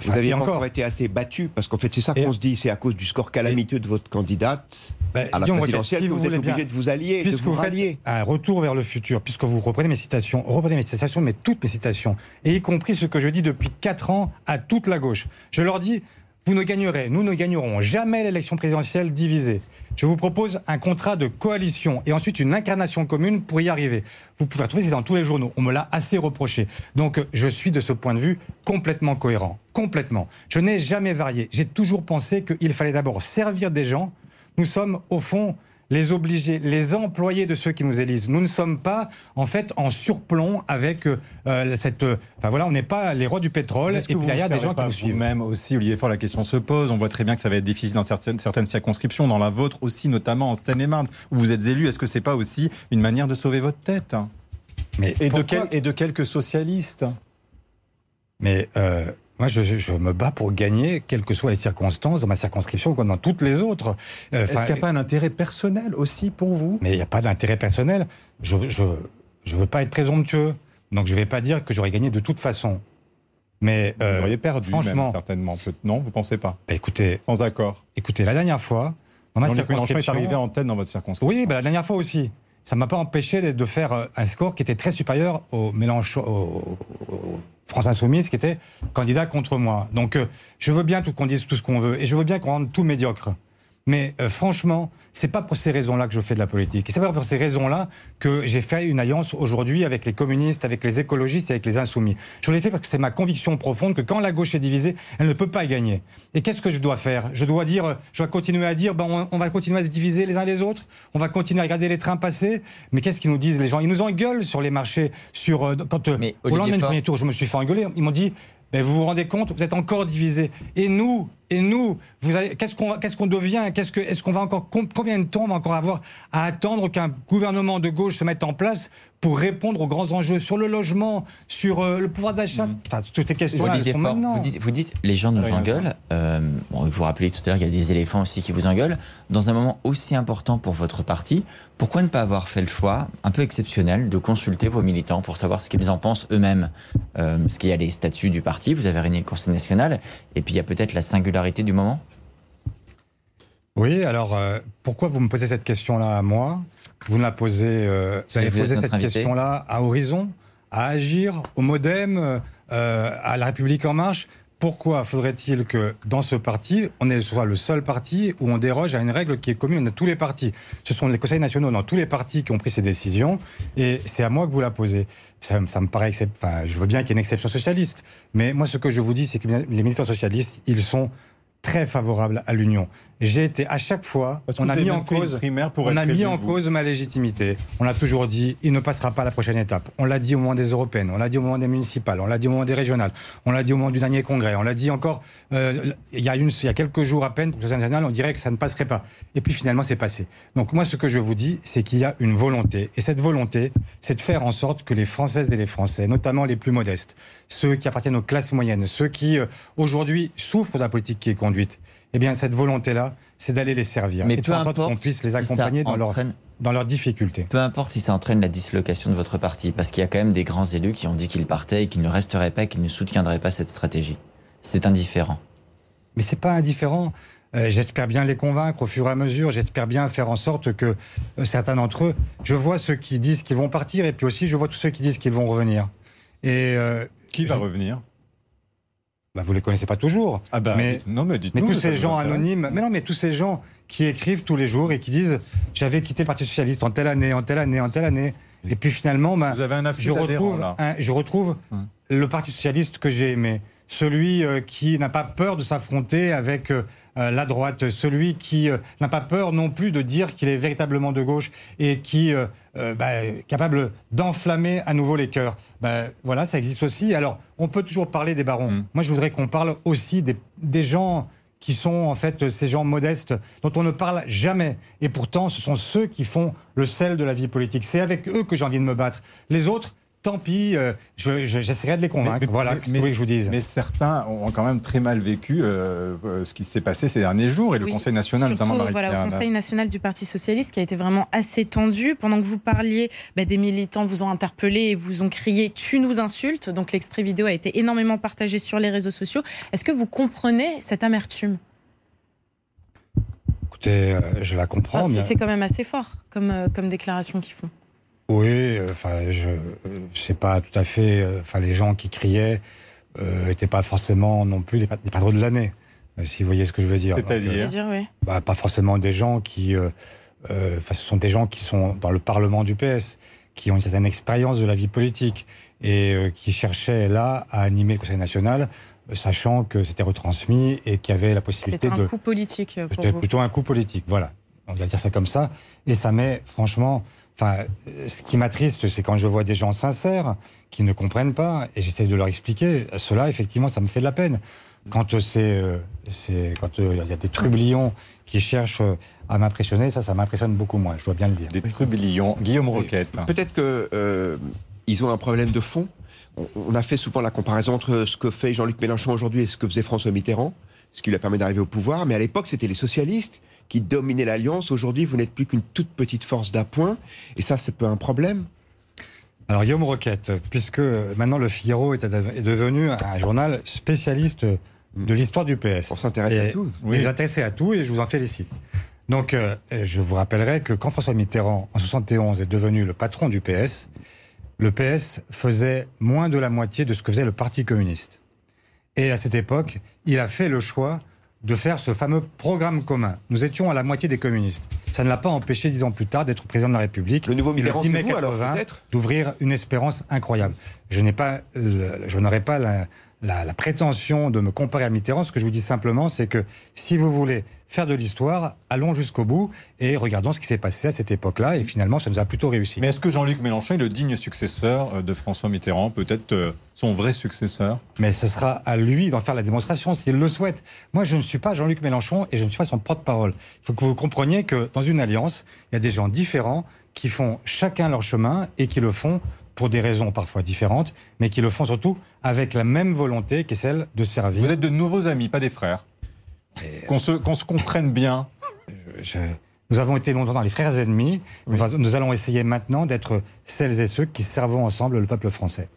Speaker 6: Vous
Speaker 4: enfin,
Speaker 6: pas
Speaker 4: encore,
Speaker 6: encore été assez battu, parce qu'en fait, c'est ça qu'on se dit, c'est à cause du score calamiteux de votre candidate
Speaker 4: ben,
Speaker 6: à la présidentielle
Speaker 4: si
Speaker 6: que
Speaker 4: vous
Speaker 6: vous êtes
Speaker 4: bien,
Speaker 6: obligé de vous allier, de
Speaker 4: puisque
Speaker 6: vous
Speaker 4: vous
Speaker 6: rallier.
Speaker 4: un retour vers le futur, puisque vous reprenez mes citations, reprenez mes citations, mais toutes mes citations, et y compris ce que je dis depuis 4 ans à toute la gauche. Je leur dis, vous ne gagnerez, nous ne gagnerons jamais l'élection présidentielle divisée. Je vous propose un contrat de coalition et ensuite une incarnation commune pour y arriver. Vous pouvez retrouver, c'est dans tous les journaux. On me l'a assez reproché. Donc, je suis de ce point de vue complètement cohérent. Complètement. Je n'ai jamais varié. J'ai toujours pensé qu'il fallait d'abord servir des gens. Nous sommes, au fond, les obligés, les employés de ceux qui nous élisent. Nous ne sommes pas, en fait, en surplomb avec euh, cette. Enfin voilà, on n'est pas les rois du pétrole.
Speaker 3: Et puis derrière, des gens qui nous suivent. Même aussi, Olivier Faure, la question se pose. On voit très bien que ça va être difficile dans certaines, certaines circonscriptions, dans la vôtre aussi, notamment en Seine-et-Marne, où vous êtes élu. Est-ce que c'est pas aussi une manière de sauver votre tête? Mais et, de quel, et de quelques socialistes?
Speaker 4: Mais euh, moi, je, me bats pour gagner, quelles que soient les circonstances, dans ma circonscription comme dans toutes les autres.
Speaker 3: Euh, Est-ce qu'il n'y a pas un intérêt personnel aussi pour vous?
Speaker 4: Mais il n'y a pas d'intérêt personnel. Je ne je, je veux pas être présomptueux. Donc je ne vais pas dire que j'aurais gagné de toute façon. Mais
Speaker 3: euh, vous auriez perdu, franchement, même, certainement. Non, vous pensez pas?
Speaker 4: Bah, Écoutez,
Speaker 3: sans accord.
Speaker 4: Écoutez, la dernière fois,
Speaker 3: dans ma circonscription, est arrivé en tête dans votre circonscription.
Speaker 4: Oui, bah, la dernière fois aussi. Ça m'a pas empêché de faire euh, un score qui était très supérieur au au, France Insoumise qui était candidat contre moi. Donc euh, je veux bien qu'on dise tout ce qu'on veut et je veux bien qu'on rende tout médiocre. Mais euh, franchement, c'est pas pour ces raisons-là que je fais de la politique. Et c'est pas pour ces raisons-là que j'ai fait une alliance aujourd'hui avec les communistes, avec les écologistes et avec les insoumis. Je l'ai fait parce que c'est ma conviction profonde que quand la gauche est divisée, elle ne peut pas gagner. Et qu'est-ce que je dois faire? Je dois dire, je dois continuer à dire, ben on, va continuer à se diviser les uns les autres, on va continuer à regarder les trains passer. Mais qu'est-ce qu'ils nous disent les gens? Ils nous engueulent sur les marchés, sur euh, quand euh, au lendemain du premier tour, je me suis fait engueuler. Ils m'ont dit, ben, vous vous rendez compte, vous êtes encore divisés. Et nous, et nous, qu'est-ce qu'on devient? Est-ce qu'on va encore combien de temps on va encore avoir à attendre qu'un gouvernement de gauche se mette en place pour répondre aux grands enjeux sur le logement, sur euh, le pouvoir d'achat, mmh. enfin toutes ces questions-là.
Speaker 5: Vous, vous, dites, les gens nous ah engueulent. Euh, bon, vous vous rappelez tout à l'heure, il y a des éléphants aussi qui vous engueulent. Dans un moment aussi important pour votre parti, pourquoi ne pas avoir fait le choix, un peu exceptionnel, de consulter vos militants pour savoir ce qu'ils en pensent eux-mêmes? Euh, Parce qu'il y a les statuts du parti, vous avez réuni le Conseil national, et puis il y a peut-être la singularité du moment.
Speaker 4: Oui, alors pourquoi vous me posez cette question-là à moi? Vous la posez, euh, vous avez posé cette question-là à Horizon, à Agir, au Modem, euh, à La République En Marche. Pourquoi faudrait-il que dans ce parti, on soit le seul parti où on déroge à une règle qui est commune à tous les partis? Ce sont les conseils nationaux dans tous les partis qui ont pris ces décisions, et c'est à moi que vous la posez. Ça, me paraît, enfin, je veux bien qu'il y ait une exception socialiste, mais moi ce que je vous dis, c'est que les militants socialistes, ils sont très favorable à l'union. J'ai été à chaque fois, on a mis en cause, on a mis en cause ma légitimité. On a toujours dit, il ne passera pas à la prochaine étape. On l'a dit au moment des européennes, on l'a dit au moment des municipales, on l'a dit au moment des régionales, on l'a dit au moment du dernier congrès, on l'a dit encore euh, il, y a une, il y a quelques jours à peine, au national, on dirait que ça ne passerait pas. Et puis finalement, c'est passé. Donc moi, ce que je vous dis, c'est qu'il y a une volonté, et cette volonté, c'est de faire en sorte que les Françaises et les Français, notamment les plus modestes, ceux qui appartiennent aux classes moyennes, ceux qui euh, aujourd'hui souffrent de la politique qui est conduite, eh bien, cette volonté-là, c'est d'aller les servir.
Speaker 5: Mais et peu en sorte
Speaker 4: qu'on puisse les accompagner dans, leur, dans leurs difficultés.
Speaker 5: Peu importe si ça entraîne la dislocation de votre parti, parce qu'il y a quand même des grands élus qui ont dit qu'ils partaient et qu'ils ne resteraient pas, qu'ils ne soutiendraient pas cette stratégie. C'est indifférent.
Speaker 4: Mais c'est pas indifférent. Euh, j'espère bien les convaincre au fur et à mesure. J'espère bien faire en sorte que euh, certains d'entre eux, je vois ceux qui disent qu'ils vont partir et puis aussi je vois tous ceux qui disent qu'ils vont revenir.
Speaker 3: Et euh, qui va revenir?
Speaker 4: Bah, vous les connaissez pas toujours.
Speaker 3: Ah bah, mais, non, mais,
Speaker 4: mais tous ces gens anonymes, mais non, mais tous ces gens qui écrivent tous les jours et qui disent j'avais quitté le Parti socialiste en telle année, en telle année, en telle année. Et puis finalement, bah,
Speaker 3: vous avez un
Speaker 4: je, retrouve je retrouve hum. le Parti socialiste que j'ai aimé celui euh, qui n'a pas peur de s'affronter avec euh, euh, la droite, celui qui n'a pas peur non plus de dire qu'il est véritablement de gauche et qui bah, est capable d'enflammer à nouveau les cœurs. Bah, voilà, ça existe aussi. Alors, on peut toujours parler des barons. Mm. Moi, je voudrais qu'on parle aussi des, des gens qui sont en fait ces gens modestes dont on ne parle jamais. Et pourtant, ce sont ceux qui font le sel de la vie politique. C'est avec eux que j'ai envie de me battre. Les autres, tant pis, euh, j'essaierai de les convaincre. voilà, mais, que je vous dise?
Speaker 3: Mais certains ont quand même très mal vécu euh, euh, ce qui s'est passé ces derniers jours et le Conseil national, notamment
Speaker 7: voilà, le Conseil national du Parti socialiste qui a été vraiment assez tendu. Pendant que vous parliez, bah, des militants vous ont interpellé et vous ont crié "Tu nous insultes". Donc l'extrait vidéo a été énormément partagé sur les réseaux sociaux. Est-ce que vous comprenez cette amertume?
Speaker 4: Écoutez, je la comprends.
Speaker 7: C'est quand même assez fort comme, comme déclaration qu'ils font.
Speaker 4: Oui, euh, enfin, je ne sais pas tout à fait. Euh, enfin, les gens qui criaient n'étaient euh, pas forcément non plus des, padres de l'année, si vous voyez ce que je veux dire.
Speaker 3: C'est-à-dire
Speaker 7: oui.
Speaker 4: bah, Pas forcément des gens qui. Enfin, ce sont des gens qui sont dans le Parlement du PS, qui ont une certaine expérience de la vie politique et qui cherchaient là à animer le Conseil national sachant que c'était retransmis et qu'il y avait la possibilité de.
Speaker 7: C'était un coup politique.
Speaker 4: C'était plutôt un coup politique, voilà. on va dire ça comme ça, et ça met franchement. Enfin, ce qui m'attriste, c'est quand je vois des gens sincères qui ne comprennent pas, et j'essaie de leur expliquer. Cela, effectivement, ça me fait de la peine. Quand c'est, euh, c'est quand euh, il y a des trublions qui cherchent euh, à m'impressionner, ça, ça m'impressionne beaucoup moins. Je dois bien le dire.
Speaker 3: Des trublions. Guillaume Roquette.
Speaker 6: Peut-être que euh, ils ont un problème de fond. On, on a fait souvent la comparaison entre ce que fait Jean-Luc Mélenchon aujourd'hui et ce que faisait François Mitterrand, ce qui lui a permis d'arriver au pouvoir. Mais à l'époque, c'était les socialistes qui dominaient l'alliance. Aujourd'hui, vous n'êtes plus qu'une toute petite force d'appoint, et ça, c'est peu un problème.
Speaker 4: Alors Guillaume Roquette, puisque maintenant le Figaro est, devenu un journal spécialiste de l'histoire du PS.
Speaker 6: On s'intéresse à tout.
Speaker 4: Oui. Vous intéressez à tout et je vous en félicite. Donc, euh, je vous rappellerai que quand François Mitterrand, en 71, est devenu le patron du PS, le PS faisait moins de la moitié de ce que faisait le Parti communiste. Et à cette époque, il a fait le choix de faire ce fameux programme commun. Nous étions à la moitié des communistes. Ça ne l'a pas empêché, dix ans plus tard, d'être président de la République.
Speaker 6: Le nouveau Mitterrand,
Speaker 4: 10 mai
Speaker 6: c'est vous, alors,
Speaker 4: 80,
Speaker 6: peut-être?
Speaker 4: d'ouvrir une espérance incroyable. Je n'ai pas, euh, je n'aurais pas la, la- la prétention de me comparer à Mitterrand. Ce que je vous dis simplement, c'est que si vous voulez faire de l'histoire, allons jusqu'au bout et regardons ce qui s'est passé à cette époque-là. Et finalement, ça nous a plutôt réussi.
Speaker 3: Mais est-ce que Jean-Luc Mélenchon est le digne successeur euh, de François Mitterrand Peut-être euh, son vrai successeur?
Speaker 4: Mais ce sera à lui d'en faire la démonstration s'il le souhaite. Moi, je ne suis pas Jean-Luc Mélenchon et je ne suis pas son porte-parole. Il faut que vous compreniez que dans une alliance, il y a des gens différents qui font chacun leur chemin et qui le font pour des raisons parfois différentes, mais qui le font surtout avec la même volonté qui est celle de servir.
Speaker 3: Vous êtes de nouveaux amis, pas des frères. Qu'on se, comprenne bien.
Speaker 4: Je- Nous avons été longtemps dans les frères ennemis. Nous allons essayer maintenant d'être celles et ceux qui servons ensemble le peuple français.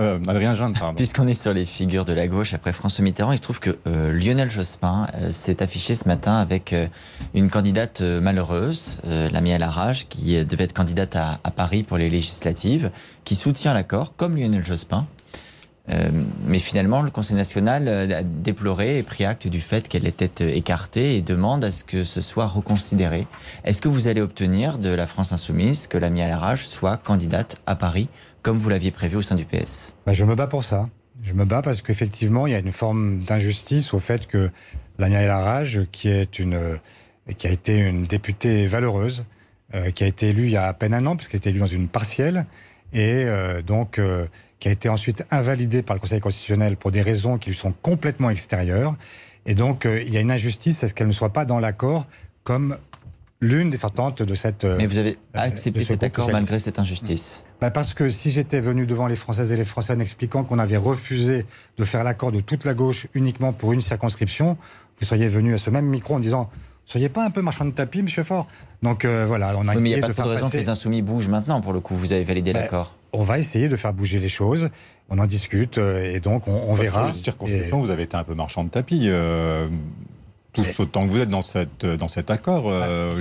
Speaker 3: Euh, Adrien Jeanne, pardon.
Speaker 5: Puisqu'on est sur les figures de la gauche après François Mitterrand, il se trouve que euh, Lionel Jospin euh, s'est affiché ce matin avec euh, une candidate euh, malheureuse, euh, l'amie à la rage, qui euh, devait être candidate à, à Paris pour les législatives, qui soutient l'accord, comme Lionel Jospin. Euh, mais finalement, le Conseil national euh, a déploré et pris acte du fait qu'elle était euh, écartée et demande à ce que ce soit reconsidéré. Est-ce que vous allez obtenir de la France insoumise que l'amie à la rage soit candidate à Paris, comme vous l'aviez prévu au sein du PS
Speaker 4: Bah, je me bats pour ça. Je me bats parce qu'effectivement, il y a une forme d'injustice au fait que Lamia El Haraj, qui, qui a été une députée valeureuse, qui a été élue il y a à peine un an, parce qu'elle a été élue dans une partielle, et donc qui a été ensuite invalidée par le Conseil constitutionnel pour des raisons qui lui sont complètement extérieures. Et donc, euh, il y a une injustice à ce qu'elle ne soit pas dans l'accord comme l'une des sortantes de cette... euh,
Speaker 5: Mais vous avez
Speaker 4: euh,
Speaker 5: accepté
Speaker 4: ce
Speaker 5: cet accord malgré cette injustice?
Speaker 4: Bah, parce que si j'étais venu devant les Françaises et les Français en expliquant qu'on avait refusé de faire l'accord de toute la gauche uniquement pour une circonscription, vous seriez venu à ce même micro en disant Soyez pas un peu marchand de tapis, monsieur Faure? Donc euh, voilà, on a
Speaker 5: Oui, mais il n'y
Speaker 4: essayé
Speaker 5: a pas
Speaker 4: de
Speaker 5: de raison que les insoumis bougent maintenant, pour le coup. Vous avez validé
Speaker 4: Bah,
Speaker 5: l'accord.
Speaker 4: On va essayer de faire bouger les choses. On en discute euh, et donc on, on verra.
Speaker 3: sur les circonscriptions, vous avez été un peu marchand de tapis. euh, tous autant que vous êtes dans, cette, dans cet accord, euh.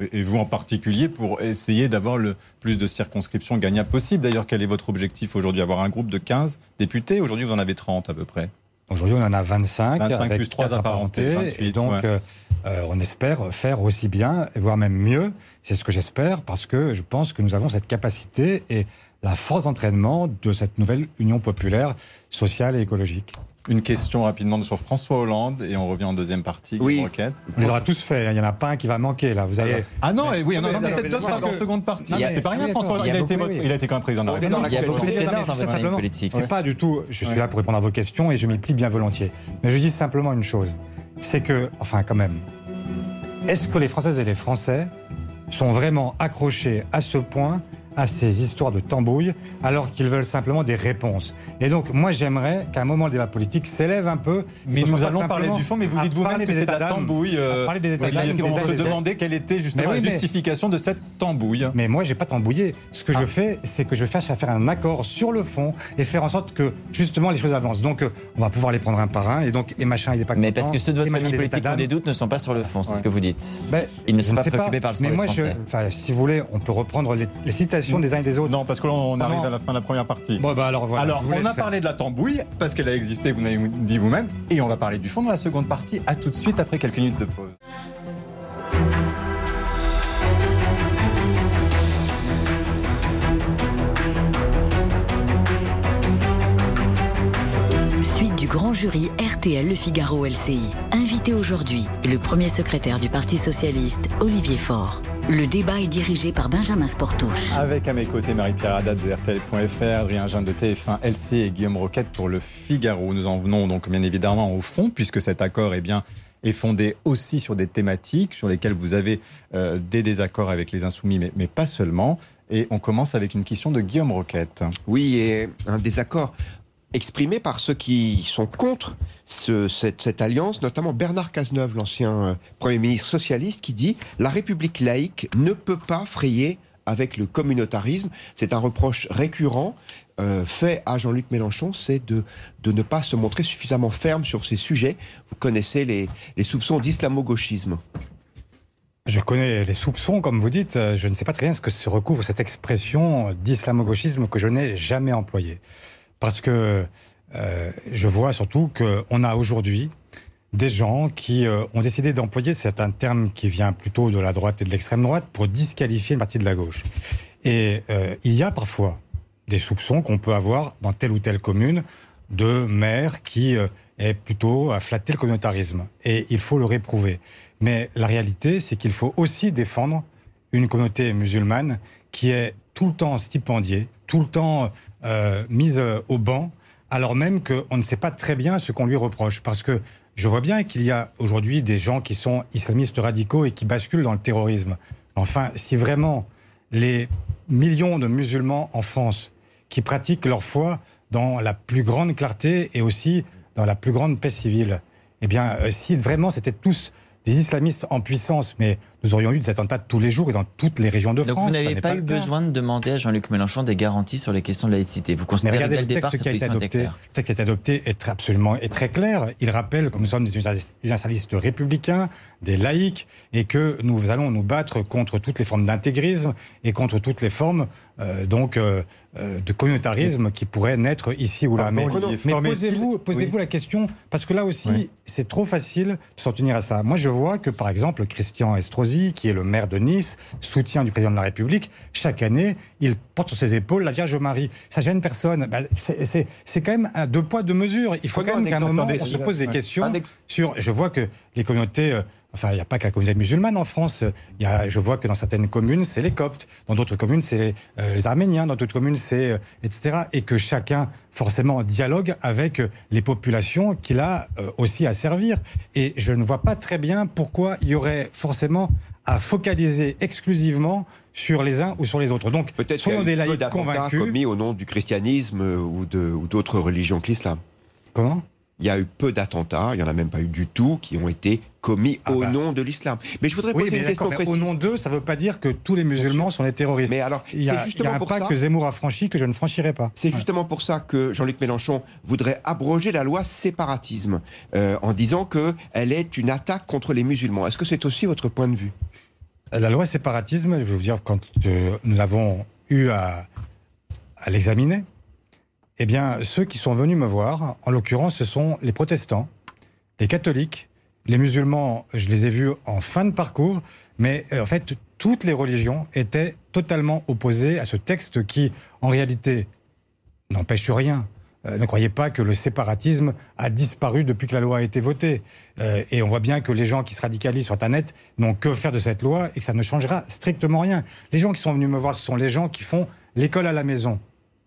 Speaker 3: Et et vous en particulier pour essayer d'avoir le plus de circonscriptions gagnables possible. D'ailleurs, quel est votre objectif aujourd'hui Avoir un groupe de 15 députés? Aujourd'hui, vous en avez 30 à peu près.
Speaker 4: Aujourd'hui, on en a 25,
Speaker 3: 25
Speaker 4: avec
Speaker 3: plus trois
Speaker 4: quatre
Speaker 3: apparentés, 28,
Speaker 4: et donc,
Speaker 3: ouais.
Speaker 4: euh, euh, on espère faire aussi bien, voire même mieux. C'est ce que j'espère, parce que je pense que nous avons cette capacité et la force d'entraînement de cette nouvelle Union populaire sociale et écologique.
Speaker 3: Une question rapidement sur François Hollande et on revient en deuxième partie.
Speaker 6: Oui.
Speaker 3: Roquette.
Speaker 4: On les aura tous fait. hein. Il n'y en a pas un qui va manquer là. Vous allez.
Speaker 3: Ah non, et oui, on en a
Speaker 6: non, mais
Speaker 3: peut-être d'autres
Speaker 6: que-
Speaker 3: seconde partie. C'est pas rien, François. Il a,
Speaker 4: Il y a
Speaker 3: été, il a été quand même président de la République.
Speaker 6: dans la
Speaker 5: Il y a beaucoup
Speaker 4: Non, mais
Speaker 5: politique.
Speaker 4: C'est pas du tout. Je suis
Speaker 3: Ouais.
Speaker 4: là pour répondre à vos questions et je m'y plie bien volontiers. Mais je dis simplement une chose. C'est que, enfin, quand même, est-ce que les Françaises et les Français sont vraiment accrochés à ce point à ces histoires de tambouille alors qu'ils veulent simplement des réponses. Et donc, moi, j'aimerais qu'à un moment le débat politique s'élève un peu.
Speaker 3: Mais nous allons parler du fond, mais vous dites vous-même que c'est la tambouille. euh,
Speaker 4: parler des états
Speaker 3: oui,
Speaker 4: états
Speaker 3: se demandait quelle était justement
Speaker 4: oui,
Speaker 3: la
Speaker 4: mais-
Speaker 3: justification de cette tambouille.
Speaker 4: Mais moi, j'ai pas tambouillé. Ce que
Speaker 3: Ah.
Speaker 4: je fais, c'est que je cherche à faire un accord sur le fond et faire en sorte que justement les choses avancent. Donc, euh, on va pouvoir les prendre un par un. Et donc, et machin, il est pas
Speaker 5: Mais
Speaker 4: content,
Speaker 5: parce que ceux de votre famille politique qui ont des doutes ne sont pas sur le fond, c'est
Speaker 3: Ouais.
Speaker 5: ce que vous dites.
Speaker 4: Ben,
Speaker 5: Ils ne sont pas préoccupés par le
Speaker 4: Mais moi, je,
Speaker 5: Français.
Speaker 4: enfin, si vous voulez, on peut reprendre les, les des uns et des autres.
Speaker 3: Non, parce que là, on arrive à la fin de la première partie.
Speaker 4: Bon, bah alors voilà.
Speaker 3: Alors, on a parlé de la tambouille, parce qu'elle a existé, vous l'avez dit vous-même, et on va parler du fond dans la seconde partie. À tout de suite, après quelques minutes de pause.
Speaker 2: Grand jury RTL Le Figaro LCI. Invité aujourd'hui, le premier secrétaire du Parti Socialiste, Olivier Faure. Le débat est dirigé par Benjamin Sportouche.
Speaker 3: Avec à mes côtés Marie-Pierre Haddad de RTL.fr, Adrien Jean de TF1 LC et Guillaume Roquette pour le Figaro. Nous en venons donc bien évidemment au fond, puisque cet accord est bien est fondé aussi sur des thématiques sur lesquelles vous avez euh, des désaccords avec les insoumis, mais, mais, pas seulement. Et on commence avec une question de Guillaume Roquette.
Speaker 6: Oui, et un désaccord exprimé par ceux qui sont contre ce, cette, cette, alliance, notamment Bernard Cazeneuve, l'ancien euh, Premier ministre socialiste, qui dit La République laïque ne peut pas frayer avec le communautarisme. C'est un reproche récurrent euh, fait à Jean-Luc Mélenchon, c'est de, de ne pas se montrer suffisamment ferme sur ces sujets. Vous connaissez les, les soupçons d'islamo-gauchisme.
Speaker 4: Je connais les soupçons, comme vous dites. Je ne sais pas très bien ce que se recouvre cette expression d'islamo-gauchisme que je n'ai jamais employée. Parce que euh, je vois surtout qu'on a aujourd'hui des gens qui euh, ont décidé d'employer, c'est un terme qui vient plutôt de la droite et de l'extrême droite, pour disqualifier une partie de la gauche. Et euh, il y a parfois des soupçons qu'on peut avoir dans telle ou telle commune de maire qui est plutôt à flatter le communautarisme. Et il faut le réprouver. Mais la réalité, c'est qu'il faut aussi défendre une communauté musulmane qui est tout le temps stipendiée, tout le temps euh, mise au banc, alors même qu'on ne sait pas très bien ce qu'on lui reproche. Parce que je vois bien qu'il y a aujourd'hui des gens qui sont islamistes radicaux et qui basculent dans le terrorisme. Enfin, si vraiment les millions de musulmans en France qui pratiquent leur foi dans la plus grande clarté et aussi dans la plus grande paix civile, eh bien, euh, si vraiment c'était tous des islamistes en puissance, mais nous aurions eu des attentats tous les jours et dans toutes les régions de
Speaker 5: Donc
Speaker 4: France.
Speaker 5: vous n'avez pas, eu besoin de demander à Jean-Luc Mélenchon des garanties sur les questions de laïcité. Vous considérez
Speaker 4: regardez
Speaker 5: dès
Speaker 4: le
Speaker 5: départ
Speaker 4: texte qui a été adopté. Le texte qui a été adopté est très, absolument est très clair. Il rappelle que nous sommes des universalistes républicains, des laïcs, et que nous allons nous battre contre toutes les formes d'intégrisme et contre toutes les formes euh, donc euh, euh, de communautarisme qui pourraient naître ici ou là.
Speaker 3: Pardon,
Speaker 4: mais posez-vous
Speaker 3: mais-
Speaker 4: posez
Speaker 3: oui.
Speaker 4: la question parce que là aussi
Speaker 3: Oui.
Speaker 4: c'est trop facile de s'en tenir à ça. Moi je vois que par exemple Christian Estrosi, qui est le maire de Nice, soutien du président de la République, chaque année il porte sur ses épaules la Vierge Marie. Ça gêne personne. Bah, c'est- quand même un deux poids deux mesures. Il faut quand même qu'à un moment on se pose des questions sur. Je vois que les communautés. Enfin, il n'y a pas que la communauté musulmane en France. Il y a, je vois que dans certaines communes, c'est les Coptes. Dans d'autres communes, c'est les, euh, les Arméniens. Dans d'autres communes, c'est euh, etc. Et que chacun, forcément, dialogue avec euh, les populations qu'il a euh, aussi à servir. Et je ne vois pas très bien pourquoi il y aurait forcément à focaliser exclusivement sur les uns ou sur les autres. Donc,
Speaker 6: Peut-être
Speaker 4: soyons des laïcs convaincus.
Speaker 6: commis au nom du christianisme ou de- ou d'autres religions que l'islam.
Speaker 4: Comment?
Speaker 6: Il y a eu peu d'attentats, il n'y en a même pas eu du tout, qui ont été commis
Speaker 4: Ah
Speaker 6: au
Speaker 4: bah.
Speaker 6: nom de l'islam. Mais je voudrais poser une question précise.
Speaker 4: au nom d'eux, ça ne veut pas dire que tous les musulmans sont des terroristes.
Speaker 6: Mais alors,
Speaker 4: il y a, il y a
Speaker 6: justement
Speaker 4: un
Speaker 6: pour
Speaker 4: pas
Speaker 6: ça-
Speaker 4: que Zemmour a franchi que je ne franchirai pas.
Speaker 6: C'est justement pour ça que Jean-Luc Mélenchon voudrait abroger la loi séparatisme euh, en disant qu'elle est une attaque contre les musulmans. Est-ce que c'est aussi votre point de vue?
Speaker 4: La loi séparatisme, je vous dire, quand euh, nous l'avons eu à, à l'examiner, eh bien, ceux qui sont venus me voir, en l'occurrence, ce sont les protestants, les catholiques, les musulmans, je les ai vus en fin de parcours, mais euh, en fait, toutes les religions étaient totalement opposées à ce texte qui, en réalité, n'empêche rien. Euh, ne croyez pas que le séparatisme a disparu depuis que la loi a été votée. Euh, et on voit bien que les gens qui se radicalisent sur Internet n'ont que faire de cette loi et que ça ne changera strictement rien. Les gens qui sont venus me voir, ce sont les gens qui font l'école à la maison,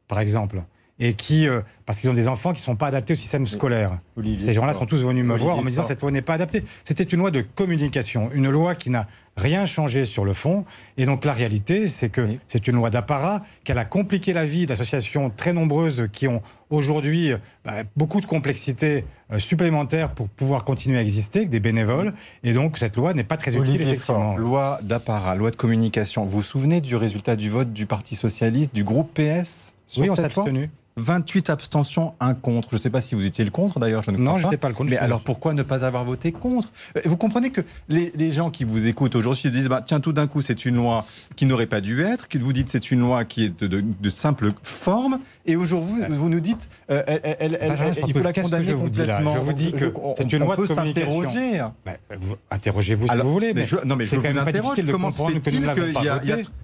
Speaker 4: par exemple. Et qui, euh, parce qu'ils ont des enfants qui ne sont pas adaptés au système scolaire.
Speaker 3: Olivier
Speaker 4: Ces gens-là sont tous venus me
Speaker 3: Olivier
Speaker 4: voir en me disant
Speaker 3: Faure.
Speaker 4: cette loi n'est pas adaptée. C'était une loi de communication, une loi qui n'a rien changé sur le fond. Et donc la réalité, c'est que
Speaker 3: Oui.
Speaker 4: c'est une loi d'apparat, qu'elle a compliqué la vie d'associations très nombreuses qui ont aujourd'hui euh, bah, beaucoup de complexité euh, supplémentaire pour pouvoir continuer à exister, des bénévoles. Et donc cette loi n'est pas très utile,
Speaker 3: Olivier
Speaker 4: effectivement.
Speaker 3: Faure, loi d'apparat, loi de communication. Vous vous souvenez du résultat du vote du Parti Socialiste, du groupe PS sur
Speaker 4: Oui, on s'est abstenu.
Speaker 3: 28 abstentions, un contre. Je ne sais pas si vous étiez le contre d'ailleurs, je ne crois
Speaker 4: Non,
Speaker 3: pas.
Speaker 4: je n'étais pas le contre.
Speaker 3: Mais alors pourquoi ne pas avoir voté contre? Euh, Vous comprenez que les, les gens qui vous écoutent aujourd'hui se disent bah, tiens, tout d'un coup, c'est une loi qui n'aurait pas dû être, que vous dites c'est une loi qui est de, de- de simple forme, et aujourd'hui, vous, vous nous dites euh, elle, il faut la condamner
Speaker 4: je vous dis là?
Speaker 3: complètement.
Speaker 4: Je vous dis que c'est une
Speaker 3: on
Speaker 4: loi de
Speaker 3: peut
Speaker 4: communication.
Speaker 3: s'interroger.
Speaker 4: Vous- Interrogez-vous si
Speaker 3: Alors,
Speaker 4: vous voulez,
Speaker 3: mais je, non, mais je vous interroge.
Speaker 4: difficile de
Speaker 3: Comment se fait-il qu'il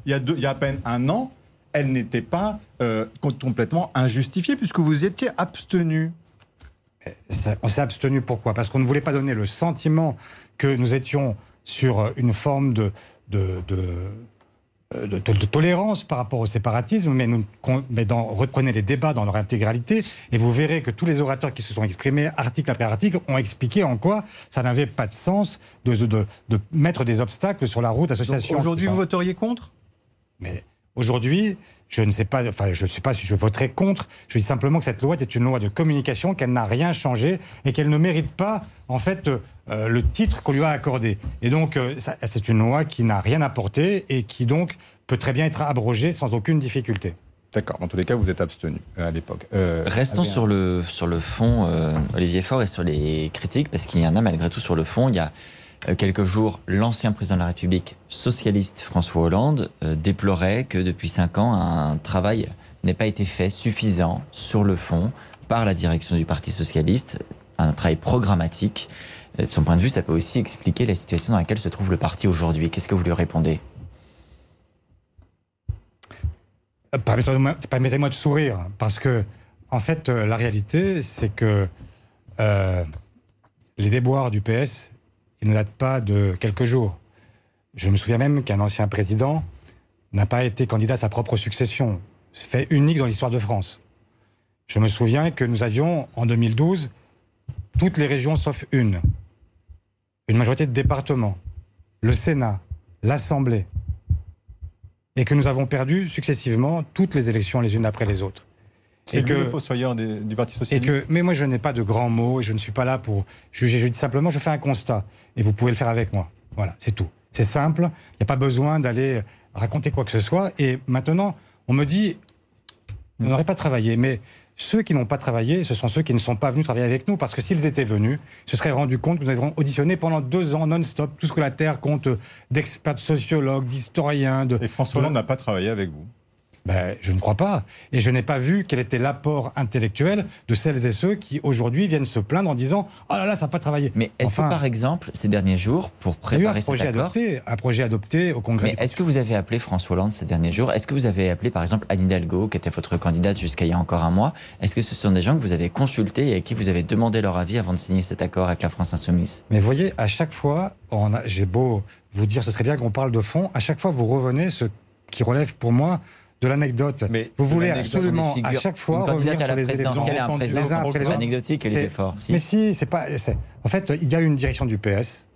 Speaker 3: y a à peine un an, elle n'était pas euh, complètement injustifiée puisque vous étiez abstenu
Speaker 4: Ça- on s'est abstenu pourquoi? Parce qu'on ne voulait pas donner le sentiment que nous étions sur une forme de, de, de, euh, de- de- de tolérance par rapport au séparatisme, mais, nous, mais dans, reprenez les débats dans leur intégralité et vous verrez que tous les orateurs qui se sont exprimés, article après article, ont expliqué en quoi ça n'avait pas de sens de, mettre des obstacles sur la route association.
Speaker 3: Aujourd'hui, vous voteriez contre?
Speaker 4: Mais aujourd'hui, je ne sais pas, enfin, je ne sais pas si je voterai contre. Je dis simplement que cette loi est une loi de communication, qu'elle n'a rien changé et qu'elle ne mérite pas, en fait, euh, le titre qu'on lui a accordé. Et donc, euh, c'est une loi qui n'a rien apporté et qui donc peut très bien être abrogée sans aucune difficulté.
Speaker 3: D'accord. En tous les cas, vous êtes abstenu euh, à l'époque. Euh,
Speaker 5: Restons sur le, sur le fond, euh, Olivier Faure, et sur les critiques, parce qu'il y en a malgré tout sur le fond. Il y a euh, quelques jours, l'ancien président de la République socialiste François Hollande euh, déplorait que depuis cinq ans, un travail n'ait pas été fait suffisant sur le fond par la direction du Parti socialiste, un travail programmatique. Euh, De son point de vue, ça peut aussi expliquer la situation dans laquelle se trouve le parti aujourd'hui. Qu'est-ce que vous lui répondez?
Speaker 4: Euh, Permettez-moi de sourire, parce que, en fait, euh, la réalité, c'est que euh, les déboires du PS, ne datent pas de quelques jours. Je me souviens même qu'un ancien président n'a pas été candidat à sa propre succession. Fait unique dans l'histoire de France. Je me souviens que nous avions, en 2012, toutes les régions sauf une. Une majorité de départements, le Sénat, l'Assemblée, et que nous avons perdu successivement toutes les élections les unes après les autres.
Speaker 3: C'est
Speaker 4: que-
Speaker 3: le fossoyeur des- du Parti
Speaker 4: Et
Speaker 3: Socialiste
Speaker 4: que, mais moi, je n'ai pas de grands mots et je ne suis pas là pour juger. Je dis simplement, je fais un constat et vous pouvez le faire avec moi. Voilà, c'est tout. C'est simple. Il n'y a pas besoin d'aller raconter quoi que ce soit. Et maintenant, on me dit, on n'aurait pas travaillé. Mais ceux qui n'ont pas travaillé, ce sont ceux qui ne sont pas venus travailler avec nous. Parce que s'ils étaient venus, ils se seraient rendus compte que nous avons auditionné pendant deux ans non-stop tout ce que la Terre compte d'experts sociologues, d'historiens, de.
Speaker 3: Et François Hollande n'a pas travaillé avec vous.
Speaker 4: Ben, je ne crois pas. Et je n'ai pas vu quel était l'apport intellectuel de celles et ceux qui aujourd'hui viennent se plaindre en disant Oh là là, ça n'a pas travaillé.
Speaker 5: Mais est-ce
Speaker 4: Enfin,
Speaker 5: que, par exemple, ces derniers jours, pour préparer cet
Speaker 4: projet
Speaker 5: accord,
Speaker 4: adopté, un projet adopté au Congrès.
Speaker 5: Mais
Speaker 4: du-
Speaker 5: est-ce que vous avez appelé François Hollande ces derniers jours? Est-ce que vous avez appelé par exemple Anne Hidalgo, qui était votre candidate jusqu'à il y a encore un mois? Est-ce que ce sont des gens que vous avez consultés et à qui vous avez demandé leur avis avant de signer cet accord avec la France Insoumise?
Speaker 4: Mais vous voyez, à chaque fois, j'ai beau vous dire, ce serait bien qu'on parle de fond, à chaque fois, vous revenez ce qui relève pour moi de l'anecdote. Vous voulez absolument, à chaque fois, revenir sur les éléments
Speaker 3: les
Speaker 4: uns après les
Speaker 5: anecdotique,
Speaker 4: C'est-
Speaker 5: Faure Si.
Speaker 4: Mais si, c'est pas. En fait, il y a une direction du PS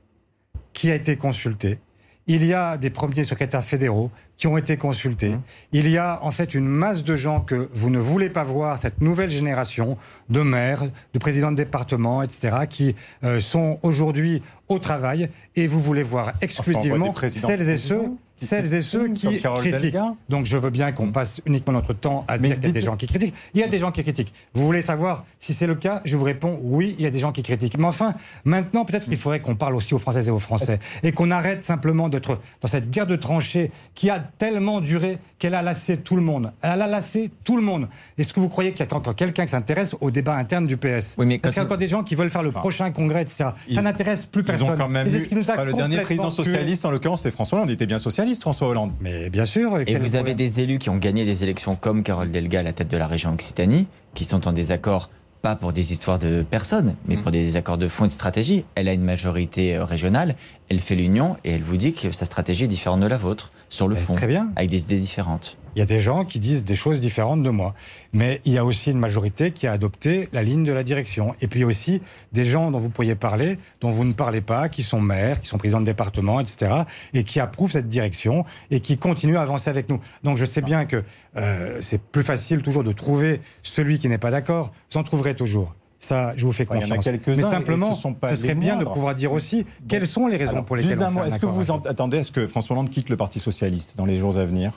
Speaker 4: qui a été consultée. Il y a des premiers secrétaires fédéraux qui ont été consultés.
Speaker 3: Mmh.
Speaker 4: Il y a en fait une masse de gens que vous ne voulez pas voir, cette nouvelle génération de maires, de présidents de département, etc., qui euh, sont aujourd'hui au travail et vous voulez voir exclusivement celles et ceux, celles et ceux qui critiquent. Donc je veux bien qu'on passe uniquement notre temps à dire qu'il y a des gens qui critiquent. Il y a des gens qui critiquent. Vous voulez savoir si c'est le cas Je vous réponds oui, il y a des gens qui critiquent. Mais enfin, maintenant, peut-être qu'il faudrait qu'on parle aussi aux Françaises et aux Français et qu'on arrête simplement d'être dans cette guerre de tranchées qui a tellement duré qu'elle a lassé tout le monde. Elle a lassé tout le monde. Est-ce que vous croyez qu'il y a encore quelqu'un qui s'intéresse au débat interne du PS
Speaker 5: Oui, mais
Speaker 4: Parce qu'il y a encore des gens qui veulent faire le prochain congrès, etc.
Speaker 3: ils-
Speaker 4: Ça n'intéresse plus
Speaker 3: Ils
Speaker 4: personne.
Speaker 3: ont quand même
Speaker 4: Et c'est
Speaker 3: eu.
Speaker 4: ce qui nous a
Speaker 3: enfin, le dernier président socialiste, en l'occurrence, c'est François Hollande. Il était bien socialiste, François Hollande.
Speaker 4: Mais bien sûr.
Speaker 5: Et vous avez des élus qui ont gagné des élections comme Carole Delga à la tête de la région Occitanie, qui sont en désaccord pas pour des histoires de personnes, mais
Speaker 3: Mm.
Speaker 5: pour des désaccords de fond et de stratégie. Elle a une majorité euh, régionale, elle fait l'union et elle vous dit que sa stratégie est différente de la vôtre, sur le
Speaker 4: Eh,
Speaker 5: fond,
Speaker 4: Très bien.
Speaker 5: avec des idées différentes.
Speaker 4: Il y a des gens qui disent des choses différentes de moi. Mais il y a aussi une majorité qui a adopté la ligne de la direction. Et puis aussi des gens dont vous pourriez parler, dont vous ne parlez pas, qui sont maires, qui sont présidents de département, etc. Et qui approuvent cette direction et qui continuent à avancer avec nous. Donc je sais bien que euh, c'est plus facile toujours de trouver celui qui n'est pas d'accord. Vous en trouverez toujours. Ça, je vous fais
Speaker 3: Enfin, il y en a
Speaker 4: confiance.
Speaker 3: quelques-uns,
Speaker 4: Mais simplement,
Speaker 3: ce sont pas
Speaker 4: ce serait bien de pouvoir dire aussi quelles sont les raisons
Speaker 3: Alors,
Speaker 4: pour
Speaker 3: juste
Speaker 4: lesquelles un
Speaker 3: est-ce que vous en- attendez à ce que François Hollande quitte le Parti socialiste dans les jours à venir?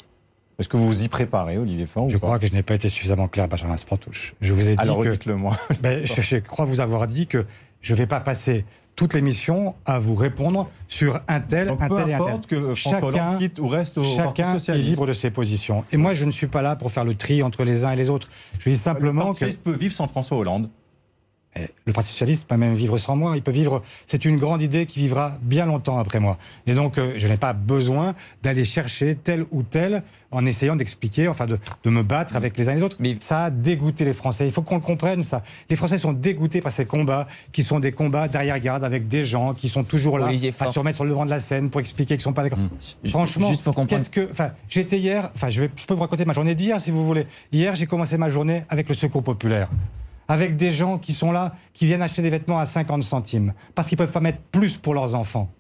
Speaker 3: Est-ce que vous vous y préparez, Olivier Faure
Speaker 4: Je crois que je n'ai pas été suffisamment clair, Benjamin Sportouche. Je vous ai dit
Speaker 3: Alors
Speaker 4: que
Speaker 3: dites-le moi.
Speaker 4: Ben, je, je crois vous avoir dit que je ne vais pas passer toute l'émission à vous répondre sur un tel,
Speaker 3: Donc
Speaker 4: un tel et un tel.
Speaker 3: que François Hollande quitte ou reste au Parti
Speaker 4: chacun est libre de ses positions. Et moi, je ne suis pas là pour faire le tri entre les uns et les autres. Je dis
Speaker 3: Le
Speaker 4: simplement
Speaker 3: Parti
Speaker 4: que
Speaker 3: socialiste peut vivre sans François Hollande.
Speaker 4: Eh, le Parti socialiste peut même vivre sans moi. Il peut vivre. C'est une grande idée qui vivra bien longtemps après moi. Et donc, euh, je n'ai pas besoin d'aller chercher tel ou tel en essayant d'expliquer, enfin, de, de, me battre avec les uns et les autres. Mais ça a dégoûté les Français. Il faut qu'on le comprenne, ça. Les Français sont dégoûtés par ces combats, qui sont des combats derrière-garde avec des gens qui sont toujours là à se remettre sur le devant de la scène pour expliquer qu'ils sont pas d'accord. Mmh. Franchement, Juste pour qu'est-ce que. Enfin, j'étais hier. Enfin, je, vais, je peux vous raconter ma journée d'hier si vous voulez. Hier, j'ai commencé ma journée avec le Secours populaire avec des gens qui sont là, qui viennent acheter des vêtements à 50 centimes, parce qu'ils ne peuvent pas mettre plus pour leurs enfants.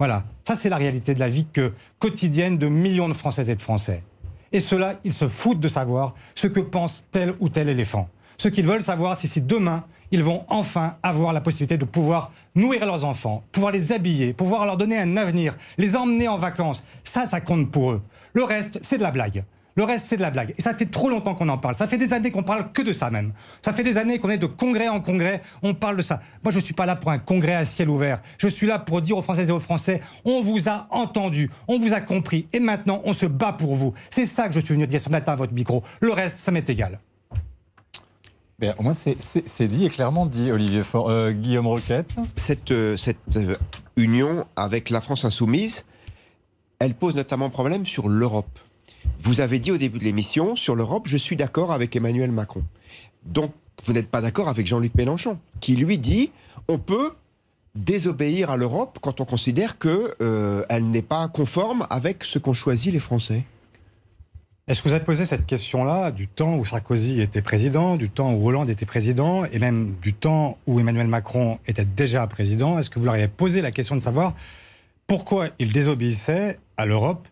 Speaker 4: Voilà, ça c'est la réalité de la vie que, quotidienne de millions de Françaises et de Français. Et ceux-là, ils se foutent de savoir ce que pense tel ou tel éléphant. Ce qu'ils veulent savoir, c'est si demain, ils vont enfin avoir la possibilité de pouvoir nourrir leurs enfants, pouvoir les habiller, pouvoir leur donner un avenir, les emmener en vacances. Ça, ça compte pour eux. Le reste, c'est de la blague. Le reste, c'est de la blague. Et ça fait trop longtemps qu'on en parle. Ça fait des années qu'on parle que de ça même. Ça fait des années qu'on est de congrès en congrès, on parle de ça. Moi, je ne suis pas là pour un congrès à ciel ouvert. Je suis là pour dire aux Françaises et aux Français, on vous a entendu, on vous a compris, et maintenant, on se bat pour vous. C'est ça que je suis venu dire ce matin à votre micro. Le reste, ça m'est égal.
Speaker 3: Bien, au moins, c'est dit et clairement dit, Olivier euh, Guillaume Roquette.
Speaker 6: Cette, euh, cette euh, union avec la France insoumise, elle pose notamment problème sur l'Europe. Vous avez dit au début de l'émission, sur l'Europe, je suis d'accord avec Emmanuel Macron. Donc, vous n'êtes pas d'accord avec Jean-Luc Mélenchon, qui lui dit, on peut désobéir à l'Europe quand on considère qu'elle euh, n'est pas conforme avec ce qu'ont choisi les Français.
Speaker 4: Est-ce que vous avez posé cette question-là du temps où Sarkozy était président, du temps où Hollande était président, et même du temps où Emmanuel Macron était déjà président? Est-ce que vous leur avez posé la question de savoir pourquoi il désobéissait à l'Europe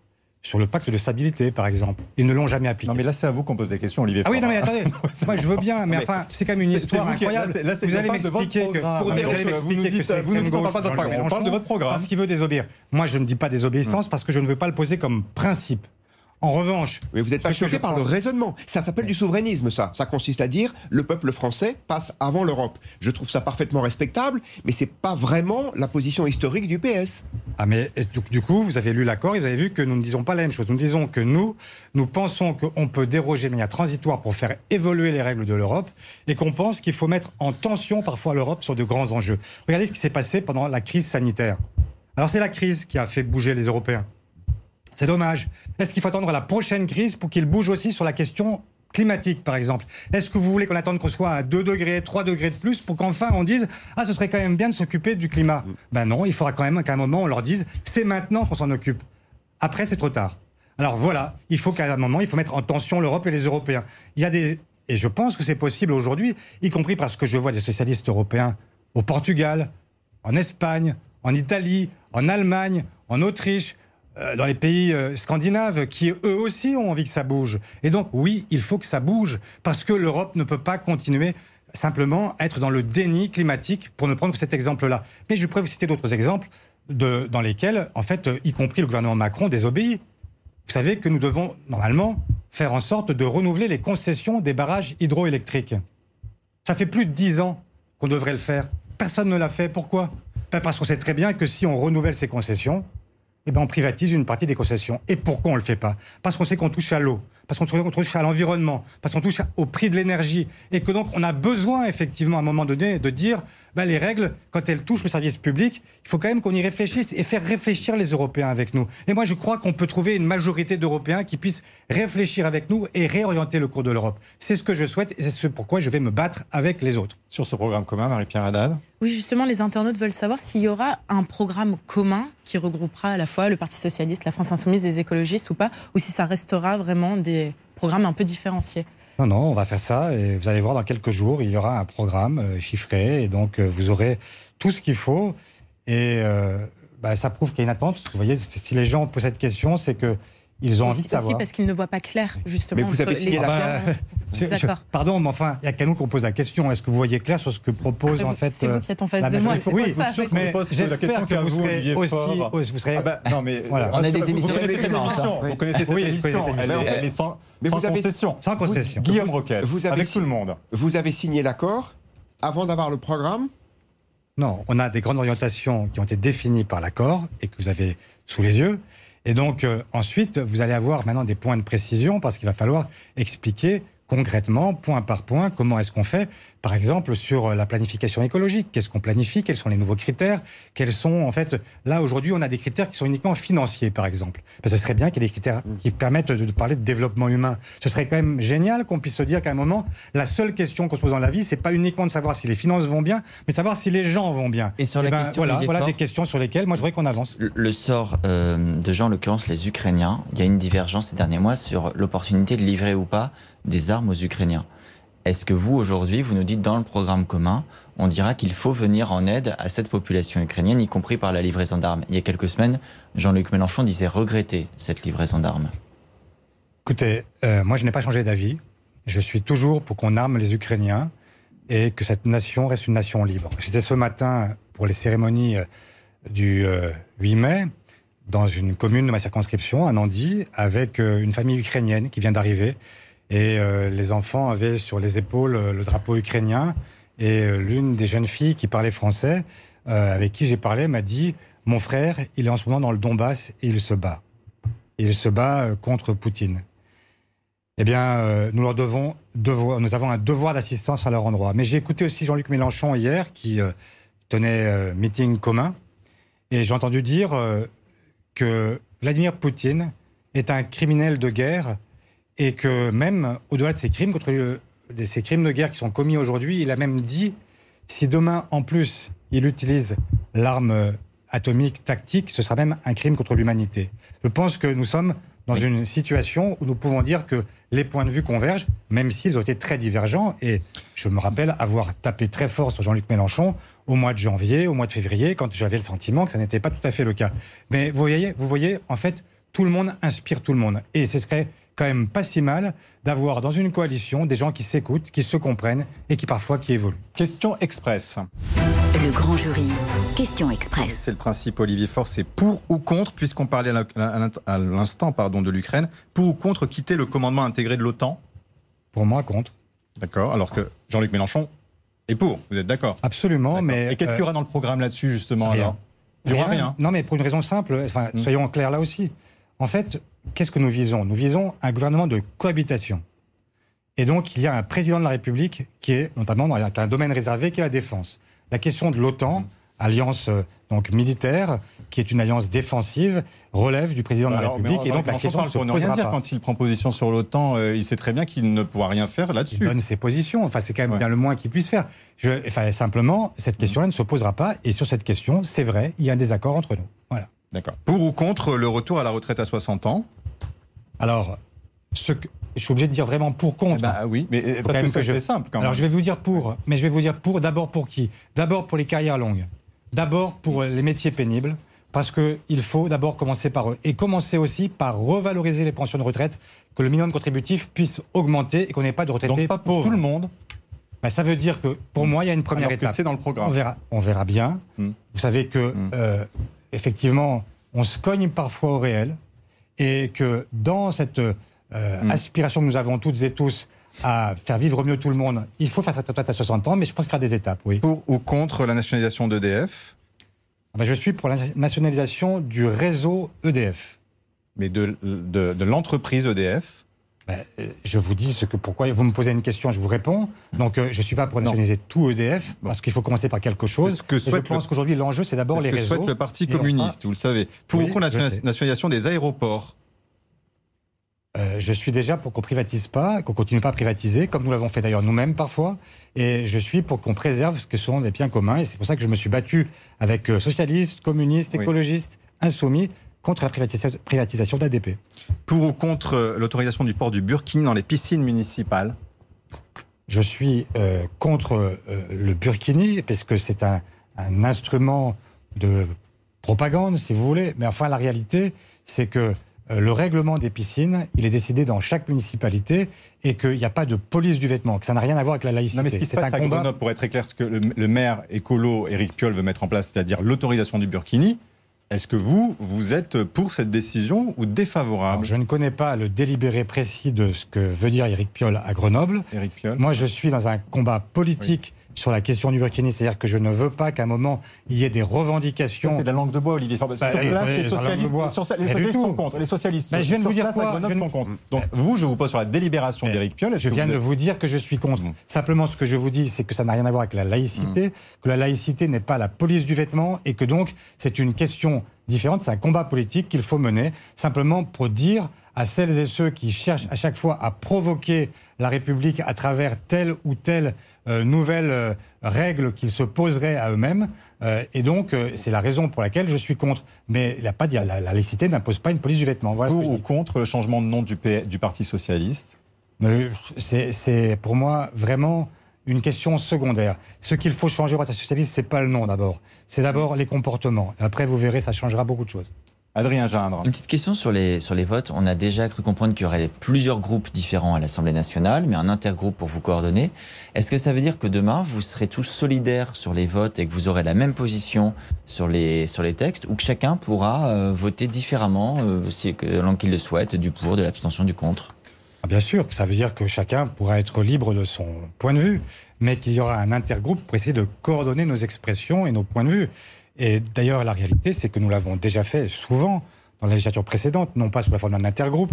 Speaker 4: sur le pacte de stabilité, par exemple. Ils ne l'ont jamais appliqué.
Speaker 3: Non, mais là, c'est à vous qu'on pose des questions, Olivier.
Speaker 4: Ah oui, non, mais attendez. moi, je veux bien, mais, enfin, c'est quand même une histoire incroyable. vous allez m'expliquer que.
Speaker 3: Pour vous m'expliquer que vous nous parle pas de votre programme. On parle de votre programme.
Speaker 4: Parce qu'il veut désobéir. Moi, je ne dis pas désobéissance parce que je ne veux pas le poser comme principe. En revanche.
Speaker 6: Mais vous n'êtes pas choqué par le raisonnement. Ça s'appelle du souverainisme, ça. Ça consiste à dire le peuple français passe avant l'Europe. Je trouve ça parfaitement respectable, mais c'est pas vraiment la position historique du PS.
Speaker 4: Ah, mais du coup, vous avez lu l'accord et vous avez vu que nous ne disons pas la même chose. Nous disons que nous, nous pensons qu'on peut déroger de manière transitoire pour faire évoluer les règles de l'Europe et qu'on pense qu'il faut mettre en tension parfois l'Europe sur de grands enjeux. Regardez ce qui s'est passé pendant la crise sanitaire. Alors, c'est la crise qui a fait bouger les Européens. C'est dommage. Est-ce qu'il faut attendre la prochaine crise pour qu'il bouge aussi sur la question climatique, par exemple? Est-ce que vous voulez qu'on attende qu'on soit à 2 degrés, 3 degrés de plus pour qu'enfin on dise Ah, ce serait quand même bien de s'occuper du climat mm. Ben non, il faudra quand même qu'à un moment on leur dise C'est maintenant qu'on s'en occupe. Après, c'est trop tard. Alors voilà, il faut qu'à un moment, il faut mettre en tension l'Europe et les Européens. Il y a des. Et je pense que c'est possible aujourd'hui, y compris parce que je vois des socialistes européens au Portugal, en Espagne, en Italie, en Allemagne, en Autriche, dans les pays euh, scandinaves qui eux aussi ont envie que ça bouge. Et donc oui, il faut que ça bouge parce que l'Europe ne peut pas continuer simplement être dans le déni climatique pour ne prendre que cet exemple-là. Mais je pourrais vous citer d'autres exemples de, dans lesquels, en fait, y compris le gouvernement Macron désobéit. Vous savez que nous devons normalement faire en sorte de renouveler les concessions des barrages hydroélectriques. Ça fait plus de dix ans qu'on devrait le faire. Personne ne l'a fait. Pourquoi? Ben, Parce qu'on sait très bien que si on renouvelle ces concessions, eh ben on privatise une partie des concessions. Et pourquoi on ne le fait pas? Parce qu'on sait qu'on touche à l'eau, parce qu'on touche à l'environnement, parce qu'on touche au prix de l'énergie, et que donc on a besoin effectivement à un moment donné de dire bah, les règles, quand elles touchent le service public, il faut quand même qu'on y réfléchisse et faire réfléchir les Européens avec nous. Et moi je crois qu'on peut trouver une majorité d'Européens qui puissent réfléchir avec nous et réorienter le cours de l'Europe. C'est ce que je souhaite et c'est ce pourquoi je vais me battre avec les autres.
Speaker 3: Sur ce programme commun, Marie-Pierre Haddad
Speaker 7: oui, justement, les internautes veulent savoir s'il y aura un programme commun qui regroupera à la fois le Parti socialiste, la France insoumise, les écologistes ou pas, ou si ça restera vraiment des programmes un peu différenciés.
Speaker 4: Non, non, on va faire ça et vous allez voir dans quelques jours, il y aura un programme euh, chiffré et donc euh, vous aurez tout ce qu'il faut. Et euh, bah, ça prouve qu'il y a une attente. vous voyez, si les gens posent cette question, c'est que ils ont envie de savoir.
Speaker 7: Aussi parce qu'ils ne voient pas clair, justement.
Speaker 6: Mais vous avez signé
Speaker 7: la
Speaker 4: D'accord. Pardon, mais enfin, il n'y a qu'à nous qu'on pose la question. Est-ce que vous voyez clair sur ce que propose en fait
Speaker 7: C'est vous qui êtes en face de moi.
Speaker 4: Oui,
Speaker 7: ça,
Speaker 4: mais j'espère que vous serez aussi. Vous serez. Ah
Speaker 3: bah, non, mais
Speaker 5: voilà. On a des émissions
Speaker 3: Vous connaissez cette émission. Mais sans concession.
Speaker 4: Sans concession.
Speaker 3: Guillaume Roquette. Avec tout le monde.
Speaker 6: Vous avez signé l'accord avant d'avoir le programme
Speaker 4: Non, on a des grandes orientations qui ont été définies par l'accord et que vous avez sous les yeux. Et donc, euh, ensuite, vous allez avoir maintenant des points de précision parce qu'il va falloir expliquer concrètement, point par point, comment est-ce qu'on fait, par exemple, sur la planification écologique? Qu'est-ce qu'on planifie? Quels sont les nouveaux critères? Quels sont, en fait, là, aujourd'hui, on a des critères qui sont uniquement financiers, par exemple. Parce que ce serait bien qu'il y ait des critères qui permettent de parler de développement humain. Ce serait quand même génial qu'on puisse se dire qu'à un moment, la seule question qu'on se pose dans la vie, c'est pas uniquement de savoir si les finances vont bien, mais de savoir si les gens vont bien.
Speaker 5: Et sur la
Speaker 4: ben,
Speaker 5: question
Speaker 4: voilà, voilà des questions sur lesquelles moi je voudrais qu'on avance.
Speaker 5: Le- Le sort euh, de gens, en l'occurrence les Ukrainiens, il y a une divergence ces derniers mois sur l'opportunité de livrer ou pas des armes aux Ukrainiens. Est-ce que vous, aujourd'hui, vous nous dites dans le programme commun, on dira qu'il faut venir en aide à cette population ukrainienne, y compris par la livraison d'armes? Il y a quelques semaines, Jean-Luc Mélenchon disait regretter cette livraison d'armes.
Speaker 4: Écoutez, euh, moi je n'ai pas changé d'avis. Je suis toujours pour qu'on arme les Ukrainiens et que cette nation reste une nation libre. J'étais ce matin pour les cérémonies euh, du euh, 8 mai dans une commune de ma circonscription, à Nandy, avec euh, une famille ukrainienne qui vient d'arriver. Et euh, les enfants avaient sur les épaules euh, le drapeau ukrainien. Et euh, l'une des jeunes filles qui parlait français, avec qui j'ai parlé, m'a dit Mon frère, il est en ce moment dans le Donbass et il se bat. Il se bat contre Poutine. Eh bien, nous leur devons nous avons un devoir d'assistance à leur endroit. Mais j'ai écouté aussi Jean-Luc Mélenchon hier, qui tenait meeting commun, et j'ai entendu dire que Vladimir Poutine est un criminel de guerre et que même au-delà de ces crimes contre le- de ces crimes de guerre qui sont commis aujourd'hui, il a même dit si demain en plus il utilise l'arme euh, atomique tactique, ce sera même un crime contre l'humanité. Je pense que nous sommes dans une situation où nous pouvons dire que les points de vue convergent, même s'ils ont été très divergents. Et je me rappelle avoir tapé très fort sur Jean-Luc Mélenchon au mois de janvier, au mois de février, quand j'avais le sentiment que ça n'était pas tout à fait le cas. Mais vous voyez, vous voyez, en fait, tout le monde inspire tout le monde. Et ce serait quand même pas si mal d'avoir dans une coalition des gens qui s'écoutent, qui se comprennent et qui parfois qui évoluent.
Speaker 3: Question express.
Speaker 2: Le grand jury. Question express.
Speaker 3: C'est le principe, Olivier Faure, c'est pour ou contre, puisqu'on parlait à l'instant pardon, de l'Ukraine, pour ou contre quitter le commandement intégré de l'OTAN?
Speaker 4: Pour moi, contre.
Speaker 3: D'accord, alors que Jean-Luc Mélenchon est pour, vous êtes d'accord?
Speaker 4: Absolument,
Speaker 3: D'accord.
Speaker 4: mais...
Speaker 3: Et qu'est-ce qu'il y
Speaker 4: euh,
Speaker 3: aura dans le programme là-dessus, justement
Speaker 4: Rien.
Speaker 3: alors? Il n'y aura rien.
Speaker 4: Non, mais pour une raison simple, enfin,
Speaker 3: Mm.
Speaker 4: soyons clairs là aussi. En fait, qu'est-ce que nous visons? Nous visons un gouvernement de cohabitation. Et donc, il y a un président de la République qui est notamment dans un domaine réservé qui est la défense. La question de l'OTAN, alliance euh, donc militaire, qui est une alliance défensive, relève du président de la
Speaker 3: mais
Speaker 4: République. Et donc, la question
Speaker 3: parle
Speaker 4: se posera
Speaker 3: dire
Speaker 4: pas.
Speaker 3: quand il prend position sur l'OTAN, euh, il sait très bien qu'il ne pourra rien faire
Speaker 4: Il
Speaker 3: là-dessus.
Speaker 4: donne ses positions. Enfin, c'est quand même
Speaker 3: Ouais.
Speaker 4: bien le moins qu'il puisse faire. Je, enfin, simplement, cette question-là ne se posera pas. Et sur cette question, c'est vrai, il y a un désaccord entre nous. Voilà.
Speaker 3: D'accord. Pour ou contre le retour à la retraite à 60 ans?
Speaker 4: Alors, ce que, je suis obligé de dire vraiment pour contre.
Speaker 3: Bah oui, mais
Speaker 4: Faut
Speaker 3: parce
Speaker 4: quand
Speaker 3: que
Speaker 4: même que je-
Speaker 3: c'est simple quand
Speaker 4: Alors
Speaker 3: même.
Speaker 4: je vais vous dire pour, mais je vais vous dire pour d'abord pour qui? D'abord pour les carrières longues, d'abord pour les métiers pénibles, parce qu'il faut d'abord commencer par eux. Et commencer aussi par revaloriser les pensions de retraite, que le minimum contributif puisse augmenter et qu'on n'ait pas de retraités
Speaker 3: Donc pas pour
Speaker 4: pauvres.
Speaker 3: tout le monde,
Speaker 4: Bah, ça veut dire que pour moi, il y a une première
Speaker 3: alors que
Speaker 4: étape.
Speaker 3: c'est dans le
Speaker 4: On
Speaker 3: programme.
Speaker 4: verra, on verra bien.
Speaker 3: Hmm.
Speaker 4: Vous savez que,
Speaker 3: Hmm.
Speaker 4: euh, effectivement, on se cogne parfois au réel et que dans cette euh,
Speaker 3: Hmm.
Speaker 4: aspiration que nous avons toutes et tous à faire vivre mieux tout le monde, il faut faire cette retraite à 60 ans, mais je pense qu'il y aura des étapes, oui.
Speaker 3: Pour ou contre la nationalisation d'EDF,
Speaker 4: Ah ben, je suis pour la nationalisation du réseau EDF.
Speaker 3: mais de, de, de l'entreprise EDF.
Speaker 4: Ben, euh, je vous dis ce que pourquoi vous me posez une question, je vous réponds. Donc euh, je suis pas pour
Speaker 3: Non.
Speaker 4: nationaliser tout EDF parce qu'il faut commencer par quelque chose.
Speaker 3: Que
Speaker 4: je pense
Speaker 3: le-
Speaker 4: qu'aujourd'hui l'enjeu c'est d'abord les
Speaker 3: que
Speaker 4: réseaux.
Speaker 3: souhaite le Parti communiste, vous le savez. Pour
Speaker 4: Oui,
Speaker 3: la nationalisation des aéroports
Speaker 4: Euh, je suis déjà pour qu'on privatise pas, qu'on continue pas à privatiser, comme nous l'avons fait d'ailleurs nous-mêmes parfois. Et je suis pour qu'on préserve ce que sont les biens communs. Et c'est pour ça que je me suis battu avec euh, socialistes, communistes,
Speaker 3: Oui.
Speaker 4: écologistes, insoumis contre la privatisation, d'ADP.
Speaker 3: Pour ou contre euh, l'autorisation du port du burkini dans les piscines municipales?
Speaker 4: Je suis euh, contre euh, le burkini, parce que c'est un, un instrument de propagande, si vous voulez. Mais enfin, la réalité, c'est que euh, le règlement des piscines, il est décidé dans chaque municipalité et qu'il n'y a pas de police du vêtement, que ça n'a rien à voir avec la laïcité.
Speaker 3: Non, mais ce qui se passe
Speaker 4: un
Speaker 3: à
Speaker 4: combat.
Speaker 3: Grenoble, pour être très clair, ce que le, le maire écolo, Éric Piolle, veut mettre en place, c'est-à-dire l'autorisation du burkini, est-ce que vous, vous êtes pour cette décision ou
Speaker 4: Alors,
Speaker 3: défavorable,
Speaker 4: je ne connais pas le délibéré précis de ce que veut dire Éric Piolle à Grenoble.
Speaker 3: Éric Piolle
Speaker 4: Moi, je suis dans un combat politique sur la question du Burkini. C'est-à-dire que je ne veux pas qu'à un moment, il y ait des revendications.
Speaker 3: C'est de la langue de bois, Olivier.
Speaker 4: Bah,
Speaker 3: sur
Speaker 4: et-
Speaker 3: place,
Speaker 4: et-
Speaker 3: les socialistes, sur- les socialistes sont contre. Les socialistes
Speaker 4: Bah, je viens de vous dire
Speaker 3: place,
Speaker 4: quoi Je viens
Speaker 3: sont contre. Donc vous, je vous pose sur la délibération d'Éric Piolle.
Speaker 4: Je viens
Speaker 3: vous
Speaker 4: de
Speaker 3: êtes-
Speaker 4: vous dire que je suis contre.
Speaker 3: Mm.
Speaker 4: Simplement, ce que je vous dis, c'est que ça n'a rien à voir avec la laïcité, que la laïcité n'est pas la police du vêtement et que donc c'est une question différente, c'est un combat politique qu'il faut mener, simplement pour dire à celles et ceux qui cherchent à chaque fois à provoquer la République à travers telle ou telle euh, nouvelle euh, règle qu'ils se poseraient à eux-mêmes. Euh, et donc, c'est la raison pour laquelle je suis contre. Mais il a pas, la, la laïcité n'impose pas une police du vêtement. Voilà
Speaker 3: Pour ou contre le changement de nom du, P- du Parti Socialiste?
Speaker 4: C'est- pour moi vraiment une question secondaire. Ce qu'il faut changer au Parti Socialiste, c'est pas le nom d'abord. C'est d'abord les comportements. Après, vous verrez, ça changera beaucoup de choses.
Speaker 3: Adrien Gindre.
Speaker 5: Une petite question sur les, sur les votes. On a déjà cru comprendre qu'il y aurait plusieurs groupes différents à l'Assemblée nationale, mais un intergroupe pour vous coordonner. Est-ce que ça veut dire que demain, vous serez tous solidaires sur les votes et que vous aurez la même position sur les, sur les textes, ou que chacun pourra euh, voter différemment, euh, si, qu'il le souhaite, du pour, de l'abstention, du contre?
Speaker 4: Bien sûr, ça veut dire que chacun pourra être libre de son point de vue, mais qu'il y aura un intergroupe pour essayer de coordonner nos expressions et nos points de vue. Et d'ailleurs, la réalité, c'est que nous l'avons déjà fait souvent dans la législature précédente, non pas sous la forme d'un intergroupe,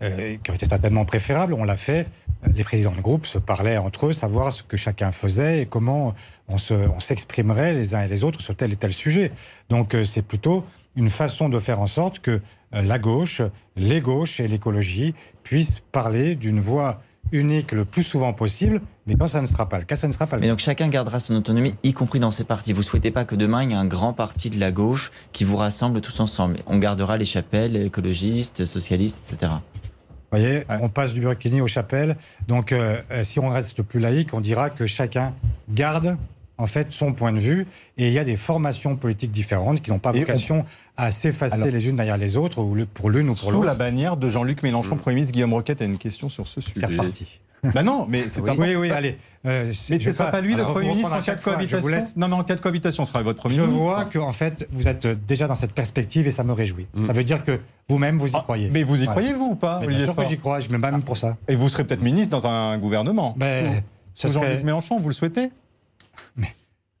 Speaker 4: euh, qui aurait été certainement préférable, on l'a fait. Les présidents de groupe se parlaient entre eux, savoir ce que chacun faisait et comment on s'exprimerait les uns et les autres sur tel et tel sujet. Donc euh, c'est plutôt une façon de faire en sorte que euh, la gauche, les gauches et l'écologie puissent parler d'une voix unique le plus souvent possible, mais quand ça ne sera pas le cas, ça ne sera pas le
Speaker 5: Mais
Speaker 4: cas.
Speaker 5: donc chacun gardera son autonomie, y compris dans ses partis. Vous souhaitez pas que demain, il y ait un grand parti de la gauche qui vous rassemble tous ensemble. On gardera les chapelles, écologistes, socialistes, etc.
Speaker 4: Vous voyez, on passe du Burkini aux chapelles. Donc, euh, euh, si on reste plus laïque, on dira que chacun garde en fait son point de vue. Et il y a des formations politiques différentes qui n'ont pas
Speaker 3: Et
Speaker 4: vocation à s'effacer
Speaker 3: Alors-
Speaker 4: les unes derrière les autres, ou pour l'une ou pour
Speaker 3: Sous
Speaker 4: l'autre.
Speaker 3: la bannière de Jean-Luc Mélenchon, Premier ministre, Guillaume Roquette a une question sur ce sujet.
Speaker 4: C'est reparti.
Speaker 3: Bah non, mais c'est
Speaker 4: Oui,
Speaker 3: important.
Speaker 4: oui, oui, allez. Euh,
Speaker 3: Mais
Speaker 4: je
Speaker 3: ce ne sera pas lui le Premier ministre en cas de.
Speaker 4: Je
Speaker 3: cohabitation
Speaker 4: vous laisse.
Speaker 3: Non, mais en cas de cohabitation, ce sera votre Premier
Speaker 4: Je
Speaker 3: ministre.
Speaker 4: vois que en fait, vous êtes déjà dans cette perspective et ça me réjouit.
Speaker 6: Mm.
Speaker 4: Ça veut dire que vous-même, vous y
Speaker 3: Ah,
Speaker 4: croyez.
Speaker 3: Mais vous y
Speaker 4: Voilà.
Speaker 3: croyez, vous, ou pas,
Speaker 4: Mais
Speaker 3: Olivier
Speaker 4: bien sûr que j'y crois, je me bats même pour ça.
Speaker 3: Et vous serez peut-être ministre dans un gouvernement.
Speaker 4: Ben,
Speaker 3: Sous-
Speaker 4: ce
Speaker 3: sous
Speaker 4: serait-
Speaker 3: Jean-Luc Mélenchon, vous le souhaitez?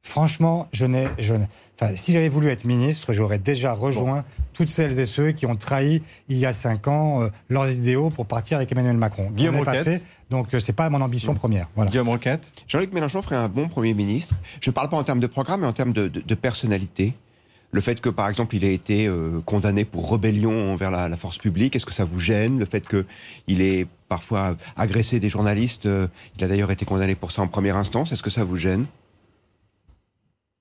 Speaker 4: Franchement, je n'ai, je n'ai- enfin, si j'avais voulu être ministre, j'aurais déjà rejoint toutes celles et ceux qui ont trahi il y a cinq ans euh, leurs idéaux pour partir avec Emmanuel Macron.
Speaker 3: Guillaume
Speaker 4: Je l'ai pas
Speaker 3: Roquette.
Speaker 4: fait, donc euh, c'est pas mon ambition première. Voilà.
Speaker 3: Guillaume Roquette
Speaker 6: Jean-Luc Mélenchon ferait un bon Premier ministre. Je ne parle pas en termes de programme, mais en termes de, de- de personnalité. Le fait que, par exemple, il ait été euh, condamné pour rébellion envers la, la force publique, est-ce que ça vous gêne Le fait qu'il ait parfois agressé des journalistes, euh, il a d'ailleurs été condamné pour ça en première instance, est-ce que ça vous gêne?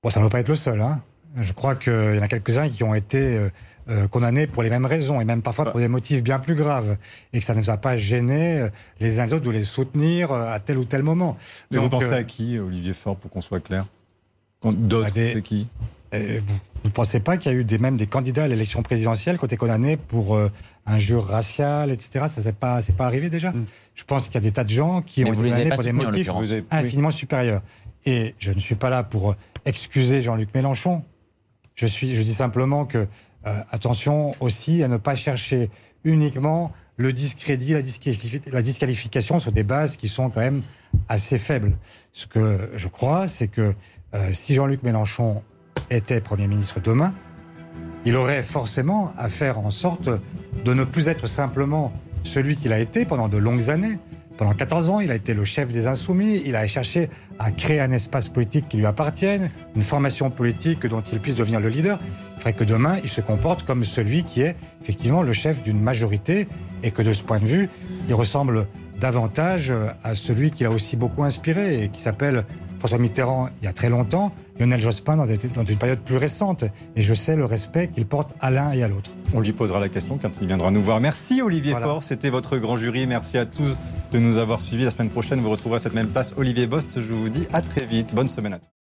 Speaker 4: Bon, ça ne doit pas être le seul. hein. Je crois qu'il y en a quelques-uns qui ont été euh, euh, condamnés pour les mêmes raisons et même parfois pour des motifs bien plus graves et que ça ne nous a pas gênés euh, les uns les autres de les soutenir euh, à tel ou tel moment.
Speaker 3: Mais vous pensez
Speaker 4: euh,
Speaker 3: à qui, Olivier Faure, pour qu'on soit clair? D'autres,
Speaker 4: Bah, des-
Speaker 3: c'est qui?
Speaker 4: Euh, vous ne pensez pas qu'il y a eu des, même des candidats à l'élection présidentielle qui ont été condamnés pour euh, injure raciale, etc. Ça n'est pas, pas arrivé déjà? Je pense qu'il y a des tas de gens qui
Speaker 5: Mais
Speaker 4: ont été condamnés pour des motifs infiniment supérieurs. Et je ne suis pas là pour excuser Jean-Luc Mélenchon. Je, suis, je dis simplement que, euh, attention aussi à ne pas chercher uniquement le discrédit, la disqualification sur des bases qui sont quand même assez faibles. Ce que je crois, c'est que euh, si Jean-Luc Mélenchon était Premier ministre demain, il aurait forcément à faire en sorte de ne plus être simplement celui qu'il a été pendant de longues années. Pendant 14 ans, il a été le chef des Insoumis, il a cherché à créer un espace politique qui lui appartienne, une formation politique dont il puisse devenir le leader. Il faudrait que demain, il se comporte comme celui qui est effectivement le chef d'une majorité et que de ce point de vue, il ressemble davantage à celui qui l'a aussi beaucoup inspiré et qui s'appelle François Mitterrand il y a très longtemps, Lionel Jospin dans une dans une période plus récente. Et je sais le respect qu'il porte à l'un et à l'autre.
Speaker 3: On lui posera la question quand il viendra nous voir. Merci Olivier
Speaker 4: Voilà.
Speaker 3: Faure, c'était votre grand jury. Merci à tous de nous avoir suivis. La semaine prochaine, vous retrouverez à cette même place Olivier Bost. Je vous dis à très vite. Bonne semaine à tous.